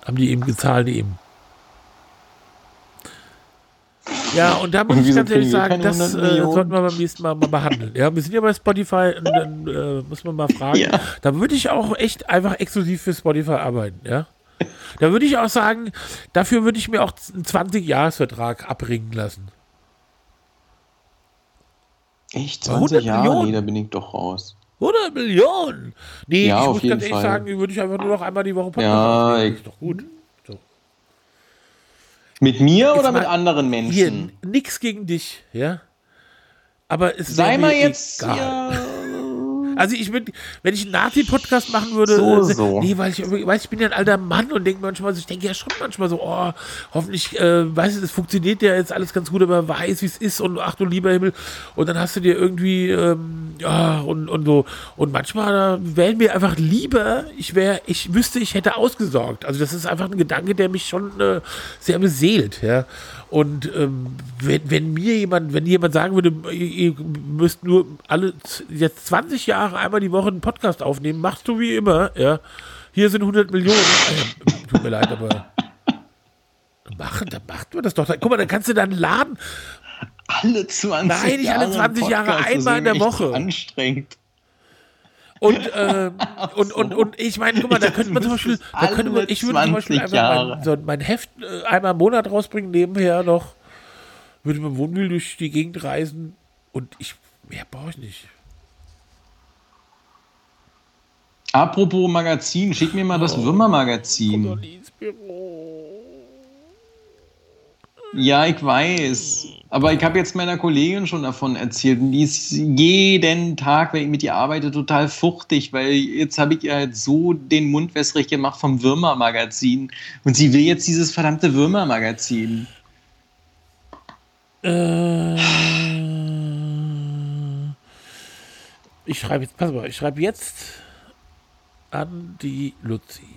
Haben die ihm gezahlt, ihm. Ja, und da muss Und ich ganz ehrlich sagen, das 100 äh, sollten wir beim nächsten Mal mal behandeln. Ja, wir sind ja bei Spotify und dann äh, muss man mal fragen. Ja. Da würde ich auch echt einfach exklusiv für Spotify arbeiten, ja. Da würde ich auch sagen, dafür würde ich mir auch einen 20-Jahres-Vertrag abbringen lassen. Echt? 100 20 Jahre? Millionen? Nee, da bin ich doch raus. 100 Millionen! Nee, Ja, ich auf muss jeden ganz ehrlich Fall. sagen, würde ich einfach nur noch einmal die Woche Podcast Ja, ich- ist doch gut. Mit mir Jetzt oder mit anderen Hier, Menschen? nix gegen dich, ja? Aber es Sei mal jetzt egal. ja, Also ich würde, wenn ich einen Nazi-Podcast machen würde, So, äh, so. nee, weil ich, weiß, ich bin ja ein alter Mann und denke manchmal, so, ich denke ja schon manchmal so, oh, hoffentlich, äh, weißt du, das funktioniert ja jetzt alles ganz gut, aber weiß, wie es ist und ach du lieber Himmel. Und dann hast du dir irgendwie, ähm, ja, und, und so. Und manchmal äh, wäre mir einfach lieber, ich wäre, ich wüsste, ich hätte ausgesorgt. Also das ist einfach ein Gedanke, der mich schon äh, sehr beseelt, ja. Und ähm, wenn, wenn mir jemand, wenn jemand sagen würde, ihr, ihr müsst nur alle jetzt 20 Jahre einmal die Woche einen Podcast aufnehmen, machst du wie immer, ja. Hier sind 100 Millionen. Äh, tut mir leid, aber machen, dann macht man das doch. Guck mal, dann kannst du dann laden. alle 20 Nein, nicht alle 20 Jahre, Podcast, einmal in der Woche. Anstrengend. Und, ähm, und, und, und ich meine, guck mal, da könnte man zum Beispiel, da könnte man, ich würde zum Beispiel 20 einfach mein, so mein Heft äh, einmal im Monat rausbringen, nebenher noch, würde mit dem Wohnmobil durch die Gegend reisen und ich, mehr brauche ich nicht. Apropos Magazin, schick mir mal Oh. das Würmer-Magazin. ins Büro. Ja, ich weiß. Aber ich habe jetzt meiner Kollegin schon davon erzählt. Und die ist jeden Tag, wenn ich mit ihr arbeite, total fuchtig, weil jetzt habe ich ihr halt so den Mund wässrig gemacht vom Würmer-Magazin. Und sie will jetzt dieses verdammte Würmer-Magazin. Äh, ich schreibe jetzt, pass mal, ich schreibe jetzt an die Luzi.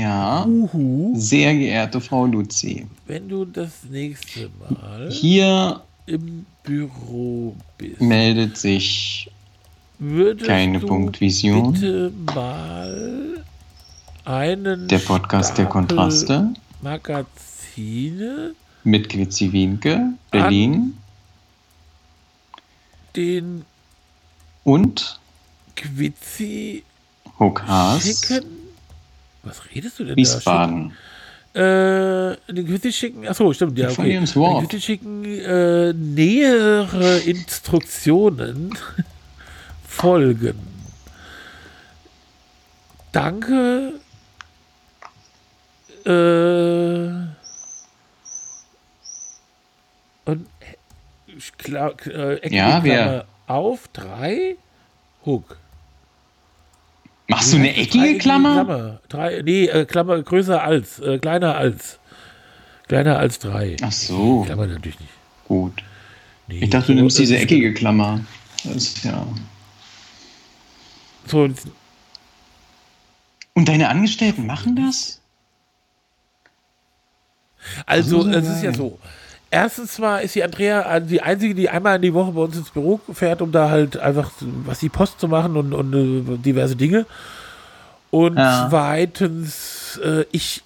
Ja, Uhu. sehr geehrte Frau Luzi. Wenn du das nächste Mal Hier im Büro bist, meldet sich würdest keine du Punktvision. bitte mal einen der Podcast der Stapel Kontraste Magazine mit Quitzi Wienke, Berlin den und Quizzi Hook Haas, schicken. Was redest du denn Wiesbaden. da? Äh, den Quizzi schicken. Achso, stimmt, ja, okay. Den Quizzi schicken äh, nähere Instruktionen [laughs] folgen. Danke. Äh, und äh, äh, Ja? Klammer auf drei Hook. Machst du eine eckige Klammer? Klammer. Drei, nee, äh, Klammer größer als, äh, kleiner als. Kleiner als drei. Ach so, Klammer natürlich nicht. gut. Nee, Ich dachte, du so, nimmst diese eckige Klammer. Das ist ja. So, Und deine Angestellten machen das? also, es ist ja so. Erstens mal ist die Andrea äh, die einzige, die einmal in die Woche bei uns ins Büro fährt, um da halt einfach was die Post zu machen und, und äh, diverse Dinge. Und Ja. zweitens, äh, ich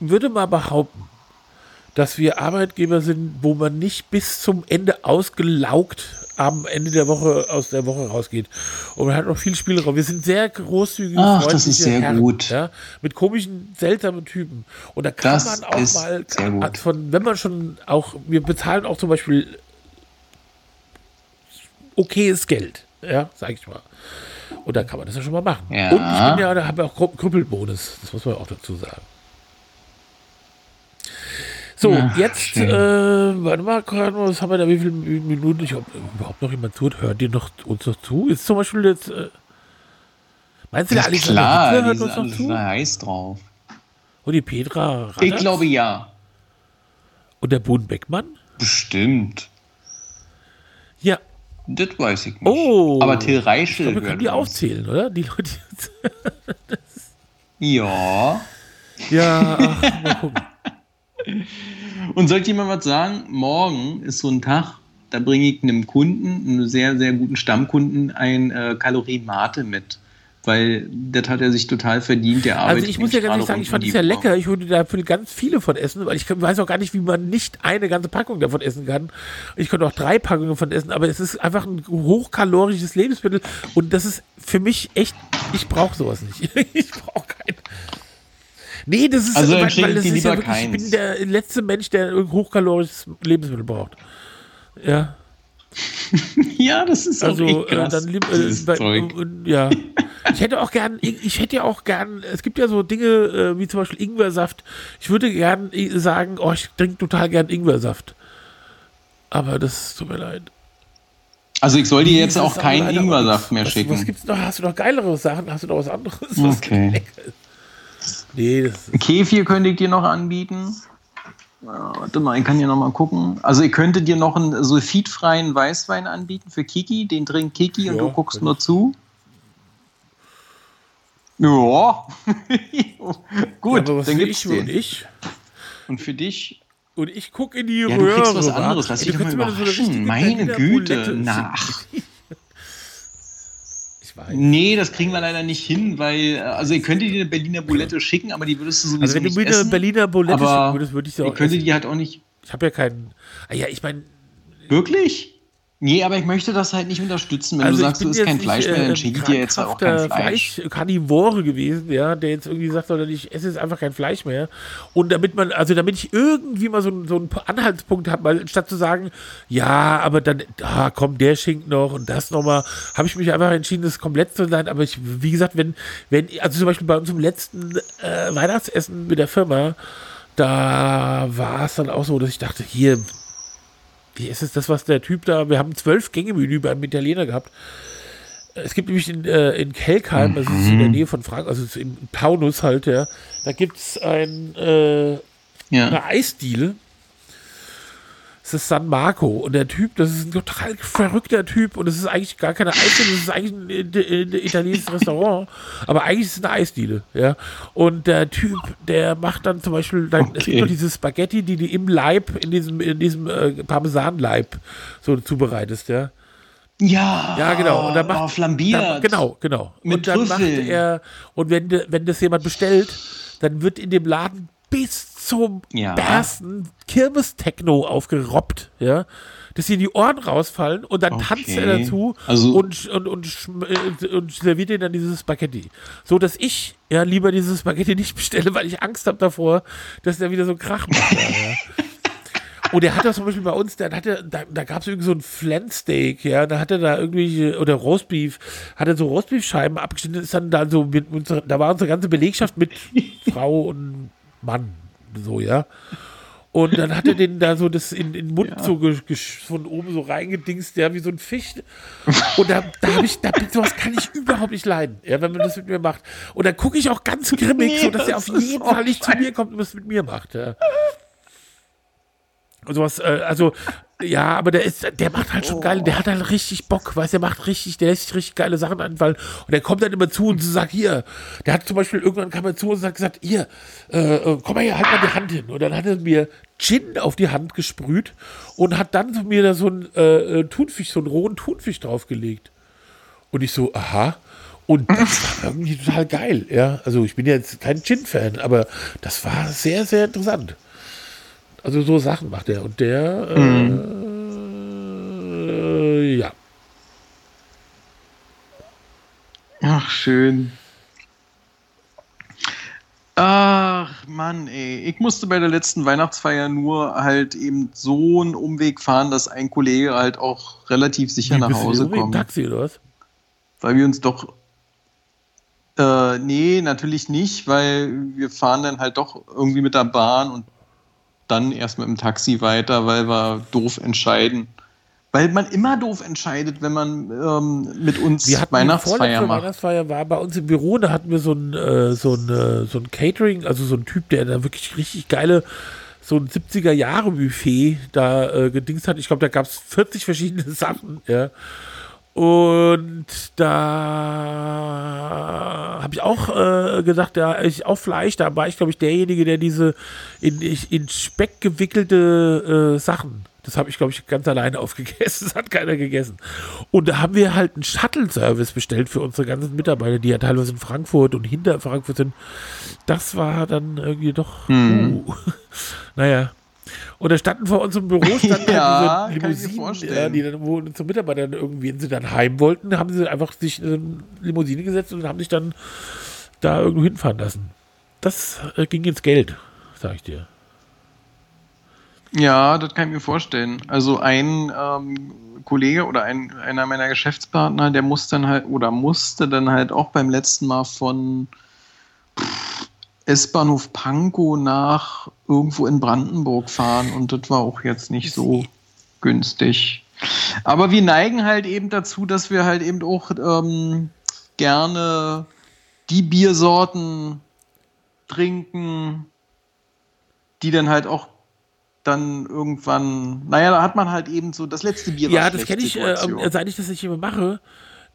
würde mal behaupten, dass wir Arbeitgeber sind, wo man nicht bis zum Ende ausgelaugt am Ende der Woche aus der Woche rausgeht. Und man hat noch viel Spielraum. Wir sind sehr großzügige, Ach, das ist sehr Herren, gut. Ja, mit komischen, seltsamen Typen. Und da kann Das man auch mal, von, wenn man schon auch, wir bezahlen auch zum Beispiel okayes Geld, ja, sag ich mal. Und da kann man das ja schon mal machen. Ja. Und ich bin ja, da habe ich auch Krü- Krüppelbonus, das muss man auch dazu sagen. So, Ach, jetzt, äh, warte mal, was haben wir da, wie viele Minuten? Ich ob überhaupt noch jemand zuhört. Hört ihr noch, uns noch zu? Ist zum Beispiel jetzt, äh, meinst du, der Alexander klar, Hitler hört uns noch zu? heiß drauf. Und die Petra Ich Radatz? glaube ja. Und der Bohnen Beckmann? Bestimmt. Ja. Das weiß ich nicht. Oh. Aber Till Reichel. Ich glaube, wir können die uns. aufzählen, oder? Die Leute. [laughs] Ja. ja, ach, mal gucken. Und sollte jemand was sagen, morgen ist so ein Tag, da bringe ich einem Kunden, einem sehr, sehr guten Stammkunden, ein äh, Kalorienmate mit. Weil das hat er sich total verdient. Der Also arbeitet ich muss ja ganz ehrlich sagen, ich fand es ja lecker. Ich würde dafür ganz viele von essen, weil ich weiß auch gar nicht, wie man nicht eine ganze Packung davon essen kann. Ich könnte auch drei Packungen davon essen, aber es ist einfach ein hochkalorisches Lebensmittel und das ist für mich echt, ich brauche sowas nicht. [laughs] ich brauche kein. Nee, das ist, Also dann weil, weil ich das ist ja wirklich, ich bin der letzte Mensch, der ein hochkalorisches Lebensmittel braucht. Ja, [laughs] Ja, das ist also auch echt äh, krass. dann lieb- dieses äh, bei, Zeug. und, ja. Ich hätte auch gern, ich hätte ja auch gern, es gibt ja so Dinge äh, wie zum Beispiel Ingwersaft. Ich würde gern äh, sagen, oh, ich trinke total gern Ingwersaft. Aber das tut mir leid. Also ich soll dir jetzt auch keinen Ingwersaft mehr was, schicken. Was gibt's noch? Hast du noch geilere Sachen? Hast du noch was anderes? Was Okay. Nee, das Kefir könnte ich dir noch anbieten. Warte mal, ich kann hier noch mal gucken. Also ich könnte dir noch einen sulfidfreien Weißwein anbieten für Kiki. Den trinkt Kiki und Ja, du guckst nur zu. Ja. [laughs] Gut, was dann gibt's ich und den. ich? Und für dich? Und ich gucke in die Ja, Röhre. du kriegst was wa? anderes. Lass dich doch mal überraschen. Meine Güte. Bulette Na, schicken. Ich weiß. Nee, das kriegen wir leider nicht hin, weil, äh, also ich könnte dir eine Berliner Bulette schicken, aber die würdest du sowieso Also wenn du nicht mir eine essen. Berliner Bulette aber schicken würdest, würde ich sie auch könnte essen. die halt auch nicht. Ich habe ja keinen. Ah ja, ich meine, Wirklich? Nee, aber ich möchte das halt nicht unterstützen. Wenn also du sagst, du isst kein Fleisch mehr, äh, dann schicke ich dir jetzt auch kein Fleisch. Fleischkarnivore gewesen, ja, der jetzt irgendwie sagt, oder ich esse jetzt einfach kein Fleisch mehr. Und damit man, also damit ich irgendwie mal so, einen- so einen Anhaltspunkt habe, weil statt zu sagen, ja, aber dann, ah, komm, der schinkt noch und das nochmal, habe ich mich einfach entschieden, das komplett zu sein. Aber ich, wie gesagt, wenn, wenn, also zum Beispiel bei unserem letzten äh, Weihnachtsessen mit der Firma, da war es dann auch so, dass ich dachte, hier, wie ist es das, was der Typ da, wir haben ein zwölf-Gänge-Menü beim Italiener gehabt. Es gibt nämlich in, äh, in Kelkheim, das ist in der Nähe von Frankfurt, also in Taunus halt, ja, da gibt es ein, äh, Ja. eine Eisdiele. Das ist San Marco. Und der Typ, das ist ein total verrückter Typ. Und es ist eigentlich gar keine Eisdiele, das ist eigentlich ein, äh, ein italienisches Restaurant. Aber eigentlich ist es eine Eisdiele. Ja. Und der Typ, der macht dann zum Beispiel, dann, es Okay. gibt noch diese Spaghetti, die du im Leib, in diesem, in diesem äh, Parmesanleib so zubereitest. Ja. Ja, Ja, genau. Und dann macht, oh, flambiert. Dann, genau, genau. Mit und dann macht Trüffeln. er, und wenn, wenn das jemand bestellt, dann wird in dem Laden bis zum Ja. Bersten Kirmes-Techno aufgerobbt, ja. Dass ihm die Ohren rausfallen und dann tanzt er Okay. dazu Also- und, und, und, äh, und serviert ihm dann dieses Spaghetti. So dass ich ja lieber dieses Spaghetti nicht bestelle, weil ich Angst habe davor, dass der wieder so einen Krach macht. ja. [laughs] Und er hat das zum Beispiel bei uns, dann hat er, da, da gab es irgendwie so ein Flansteak, ja, da hat er da irgendwie, oder Roastbeef, hat er so Roastbeef-Scheiben abgeschnitten, ist dann da so mit unserer, da war unsere ganze Belegschaft mit [laughs] Frau und Mann, so, ja. Und dann hat er den da so das in, in den Mund so gesch- gesch- von oben so reingedingst, ja, wie so ein Fisch. Und da, da habe ich, da, sowas kann ich überhaupt nicht leiden, ja, wenn man das mit mir macht. Und dann gucke ich auch ganz grimmig, so dass er auf [laughs] jeden Fall nicht zu mir kommt und das mit mir macht, ja. Und sowas, äh, also, ja, aber der ist, der macht halt schon geil, der hat halt richtig Bock, weißt du, der macht richtig, der lässt sich richtig geile Sachen einfallen. Und der kommt dann immer zu und sagt, hier, der hat zum Beispiel irgendwann kam er zu und hat gesagt, hier, äh, äh, komm mal hier, halt mal die Hand hin. Und dann hat er mir Gin auf die Hand gesprüht und hat dann mir da so einen äh, äh, Thunfisch, so einen rohen Thunfisch draufgelegt. Und ich so, aha. Und das [laughs] war irgendwie total geil, ja. Also ich bin jetzt kein Gin-Fan, aber das war sehr, sehr interessant. Also so Sachen macht er. Und der, äh, ja. Ach, schön. Ach, Mann, ey. Ich musste bei der letzten Weihnachtsfeier nur halt eben so einen Umweg fahren, dass ein Kollege halt auch relativ sicher Wie, nach Hause irgendwie im kommt. Taxi oder was? Weil wir uns doch. Äh, nee, natürlich nicht, weil wir fahren dann halt doch irgendwie mit der Bahn und dann erst mit dem Taxi weiter, weil wir doof entscheiden. Weil man immer doof entscheidet, wenn man ähm, mit uns Wir hatten Weihnachtsfeier macht. Weihnachtsfeier war bei uns im Büro, da hatten wir so ein, äh, so ein, äh, so ein Catering, also so ein Typ, der da wirklich richtig geile so ein 70er-Jahre-Buffet da äh, gedingst hat. Ich glaube, da gab es 40 verschiedene [laughs] Sachen, ja. Und da habe ich auch äh, gesagt, ja, ich auch Fleisch, da war ich, glaube ich, derjenige, der diese in, in Speck gewickelte äh, Sachen, das habe ich, glaube ich, ganz alleine [laughs] aufgegessen. Das hat keiner gegessen. Und da haben wir halt einen Shuttle-Service bestellt für unsere ganzen Mitarbeiter, die ja teilweise in Frankfurt und hinter Frankfurt sind. Das war dann irgendwie doch. Hm. Uh. [laughs] naja, und da standen vor unserem Büro [laughs] standen Ja, halt kann ich diese Limousinen, ja, die dann wo zum Mitarbeitern irgendwie, wenn sie dann heim wollten, haben sie einfach sich in eine Limousine gesetzt und haben sich dann da irgendwo hinfahren lassen. Das äh, ging ins Geld, sag ich dir. Ja, das kann ich mir vorstellen. Also ein ähm, Kollege oder ein, einer meiner Geschäftspartner, der muss dann halt oder musste dann halt auch beim letzten Mal von pff, S-Bahnhof Pankow nach irgendwo in Brandenburg fahren und das war auch jetzt nicht so günstig. Aber wir neigen halt eben dazu, dass wir halt eben auch ähm, gerne die Biersorten trinken, die dann halt auch dann irgendwann, naja, da hat man halt eben so das letzte Bier. Ja, das kenne ich, äh, seit ich das nicht immer mache,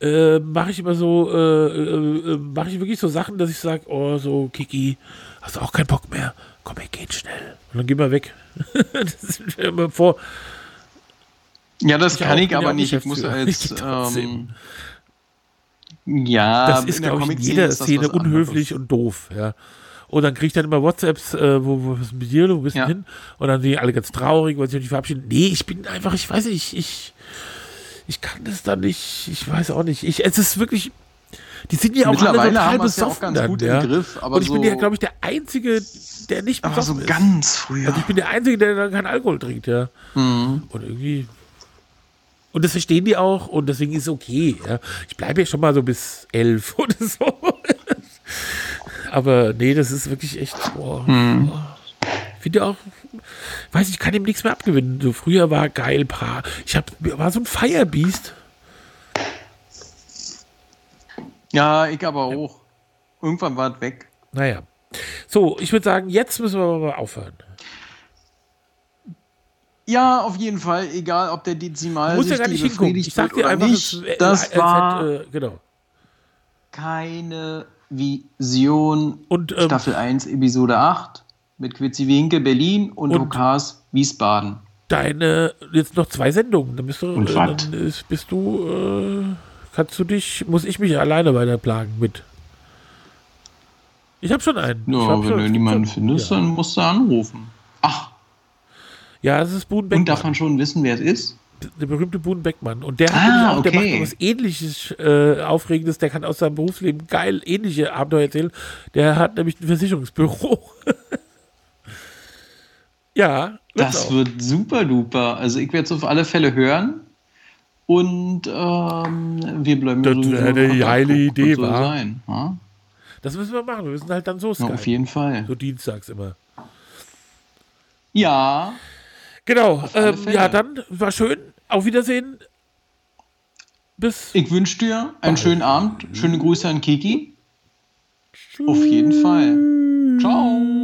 äh, mache ich immer so, äh, äh, äh, mache ich wirklich so Sachen, dass ich sage, oh, so, Kiki, hast du auch keinen Bock mehr? Komm, wir gehen schnell. Und dann gehen wir weg. [laughs] das ist mir immer vor. ja, das ich kann auch, ich aber nicht. Ich muss als [laughs] ähm, ja, Das ist, glaube ich, in jeder Szene unhöflich und doof, ja. Und dann kriege ich dann immer WhatsApps, äh, wo, wo was ist mit dir, du bist denn Ja. hin? Und dann sind die alle ganz traurig, weil sie sich nicht verabschieden. Nee, ich bin einfach, ich weiß nicht, ich, ich kann das da nicht, ich weiß auch nicht. Ich, es ist wirklich, die sind ja auch alle total ja besoffen ganz dann, gut ja. im Griff, aber Und ich bin so- ja, glaube ich, der Einzige, der nicht Aber so besoffen ganz früher. Also ich bin der Einzige, der dann keinen Alkohol trinkt, ja. Mhm. Und irgendwie. Und das verstehen die auch und deswegen ist es okay. Ja. Ich bleibe ja schon mal so bis elf [laughs] oder so. Aber nee, das ist wirklich echt. Boah, Mhm. Ich finde auch, weiß ich, kann ihm nichts mehr abgewinnen. So früher war geil, paar. Ich hab, war so ein Firebeast. Ja, ich aber auch. Irgendwann war es weg. Naja. So, ich würde sagen, jetzt müssen wir mal aufhören. Ja, auf jeden Fall, egal ob der Dezimal Du musst ja gar nicht hingucken. Ich sag dir einfach, nicht. das es war äh, genau. keine Vision Und, ähm, Staffel 1, Episode 8 mit Quitzi Winke Berlin und, Und- Hokas Wiesbaden. deine jetzt noch zwei Sendungen. Dann bist du, Und äh, ist, bist du, äh, kannst du dich, muss ich mich alleine weiter plagen mit. Ich habe schon einen. Ja, wenn schon, du niemanden schon, findest, ja. dann musst du anrufen. Ach, Ja, das ist Boone und darf man schon wissen, wer es ist? der berühmte Boone Beckmann. Und der hat Ah, auch, der okay. macht noch was ähnliches, äh, Aufregendes, der kann aus seinem Berufsleben geil ähnliche Abenteuer erzählen. Der hat nämlich ein Versicherungsbüro. [laughs] ja, Das auch. wird super duper. Also ich werde es auf alle Fälle hören. Und ähm, wir bleiben Das wäre in eine Wird Idee, so wa? Sein? Das müssen wir machen. Wir müssen halt dann so Na, Skype. auf jeden Fall. So dienstags immer. Ja, Genau. Ähm, ja, dann war schön. Auf Wiedersehen. Bis. ich wünsche dir einen schönen Abend. Schöne Grüße an Kiki. Auf jeden Fall. Ciao.